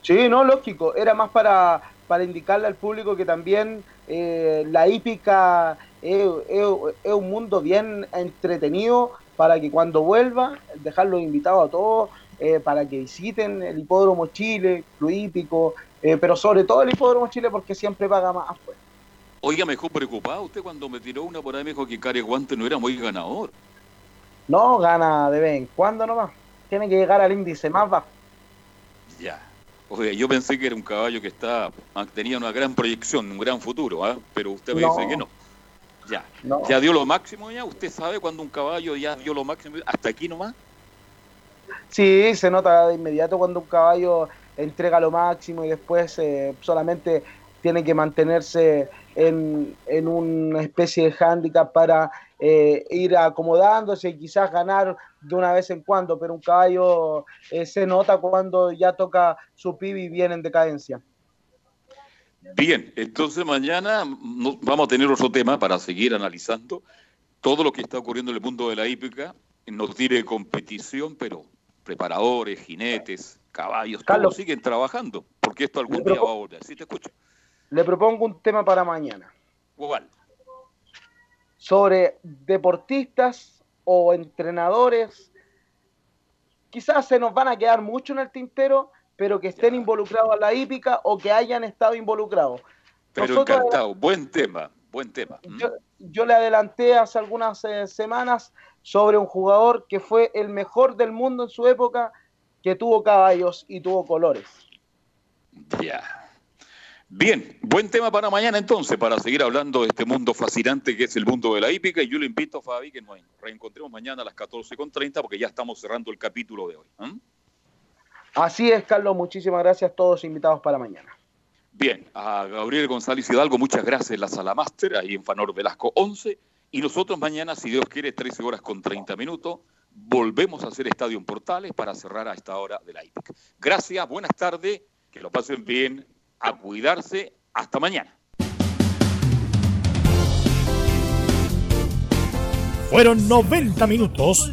Sí, no, lógico. Era más para, para indicarle al público que también eh, la hípica es, un mundo bien entretenido para que cuando vuelva, dejarlos invitados a todos eh, para que visiten el Hipódromo Chile, Club Hípico, eh, pero sobre todo el Hipódromo Chile porque siempre paga más. pues. Oiga, me dejó preocupado usted cuando me tiró una por ahí, me dijo que Care Guante no era muy ganador. No gana de vez en cuando nomás. Tiene que llegar al índice más bajo. Ya. Oiga, yo pensé que era un caballo que está, tenía una gran proyección, un gran futuro, ¿ah? pero usted me No. dice que no. Ya. No. ¿Ya dio lo máximo ya? ¿Usted sabe cuando un caballo ya dio lo máximo? ¿Hasta aquí nomás? Sí, se nota de inmediato cuando un caballo entrega lo máximo y después eh, solamente tiene que mantenerse en, en una especie de hándicap para eh, ir acomodándose y quizás ganar de una vez en cuando, pero un caballo eh, se nota cuando ya toca su pibi y viene en decadencia. Bien, entonces mañana no- vamos a tener otro tema para seguir analizando todo lo que está ocurriendo en el mundo de la hípica. No tiene competición, pero preparadores, jinetes, caballos, todos Carlos. siguen trabajando, porque esto algún día va a volver. ¿Sí te escucho? Le propongo un tema para mañana ¿Cuál? sobre deportistas o entrenadores. Quizás se nos van a quedar mucho en el tintero, pero que estén involucrados en la hípica o que hayan estado involucrados. Pero Nosotros- encantado, buen tema, buen tema. Yo, yo le adelanté hace algunas eh, semanas sobre un jugador que fue el mejor del mundo en su época, que tuvo caballos y tuvo colores. Ya. Bien, buen tema para mañana entonces, para seguir hablando de este mundo fascinante que es el mundo de la hípica. Y yo le invito a Fabi que nos reencontremos mañana a las 14.30 porque ya estamos cerrando el capítulo de hoy. Así es, Carlos. Muchísimas gracias. Todos invitados para mañana. Bien, a Gabriel González Hidalgo, muchas gracias en la sala máster, ahí en Fanor Velasco 11. Y nosotros mañana, si Dios quiere, 13 horas con 30 minutos, volvemos a hacer Estadio en Portales para cerrar a esta hora de la hípica. Gracias, buenas tardes, que lo pasen bien, a cuidarse, hasta mañana. Fueron 90 minutos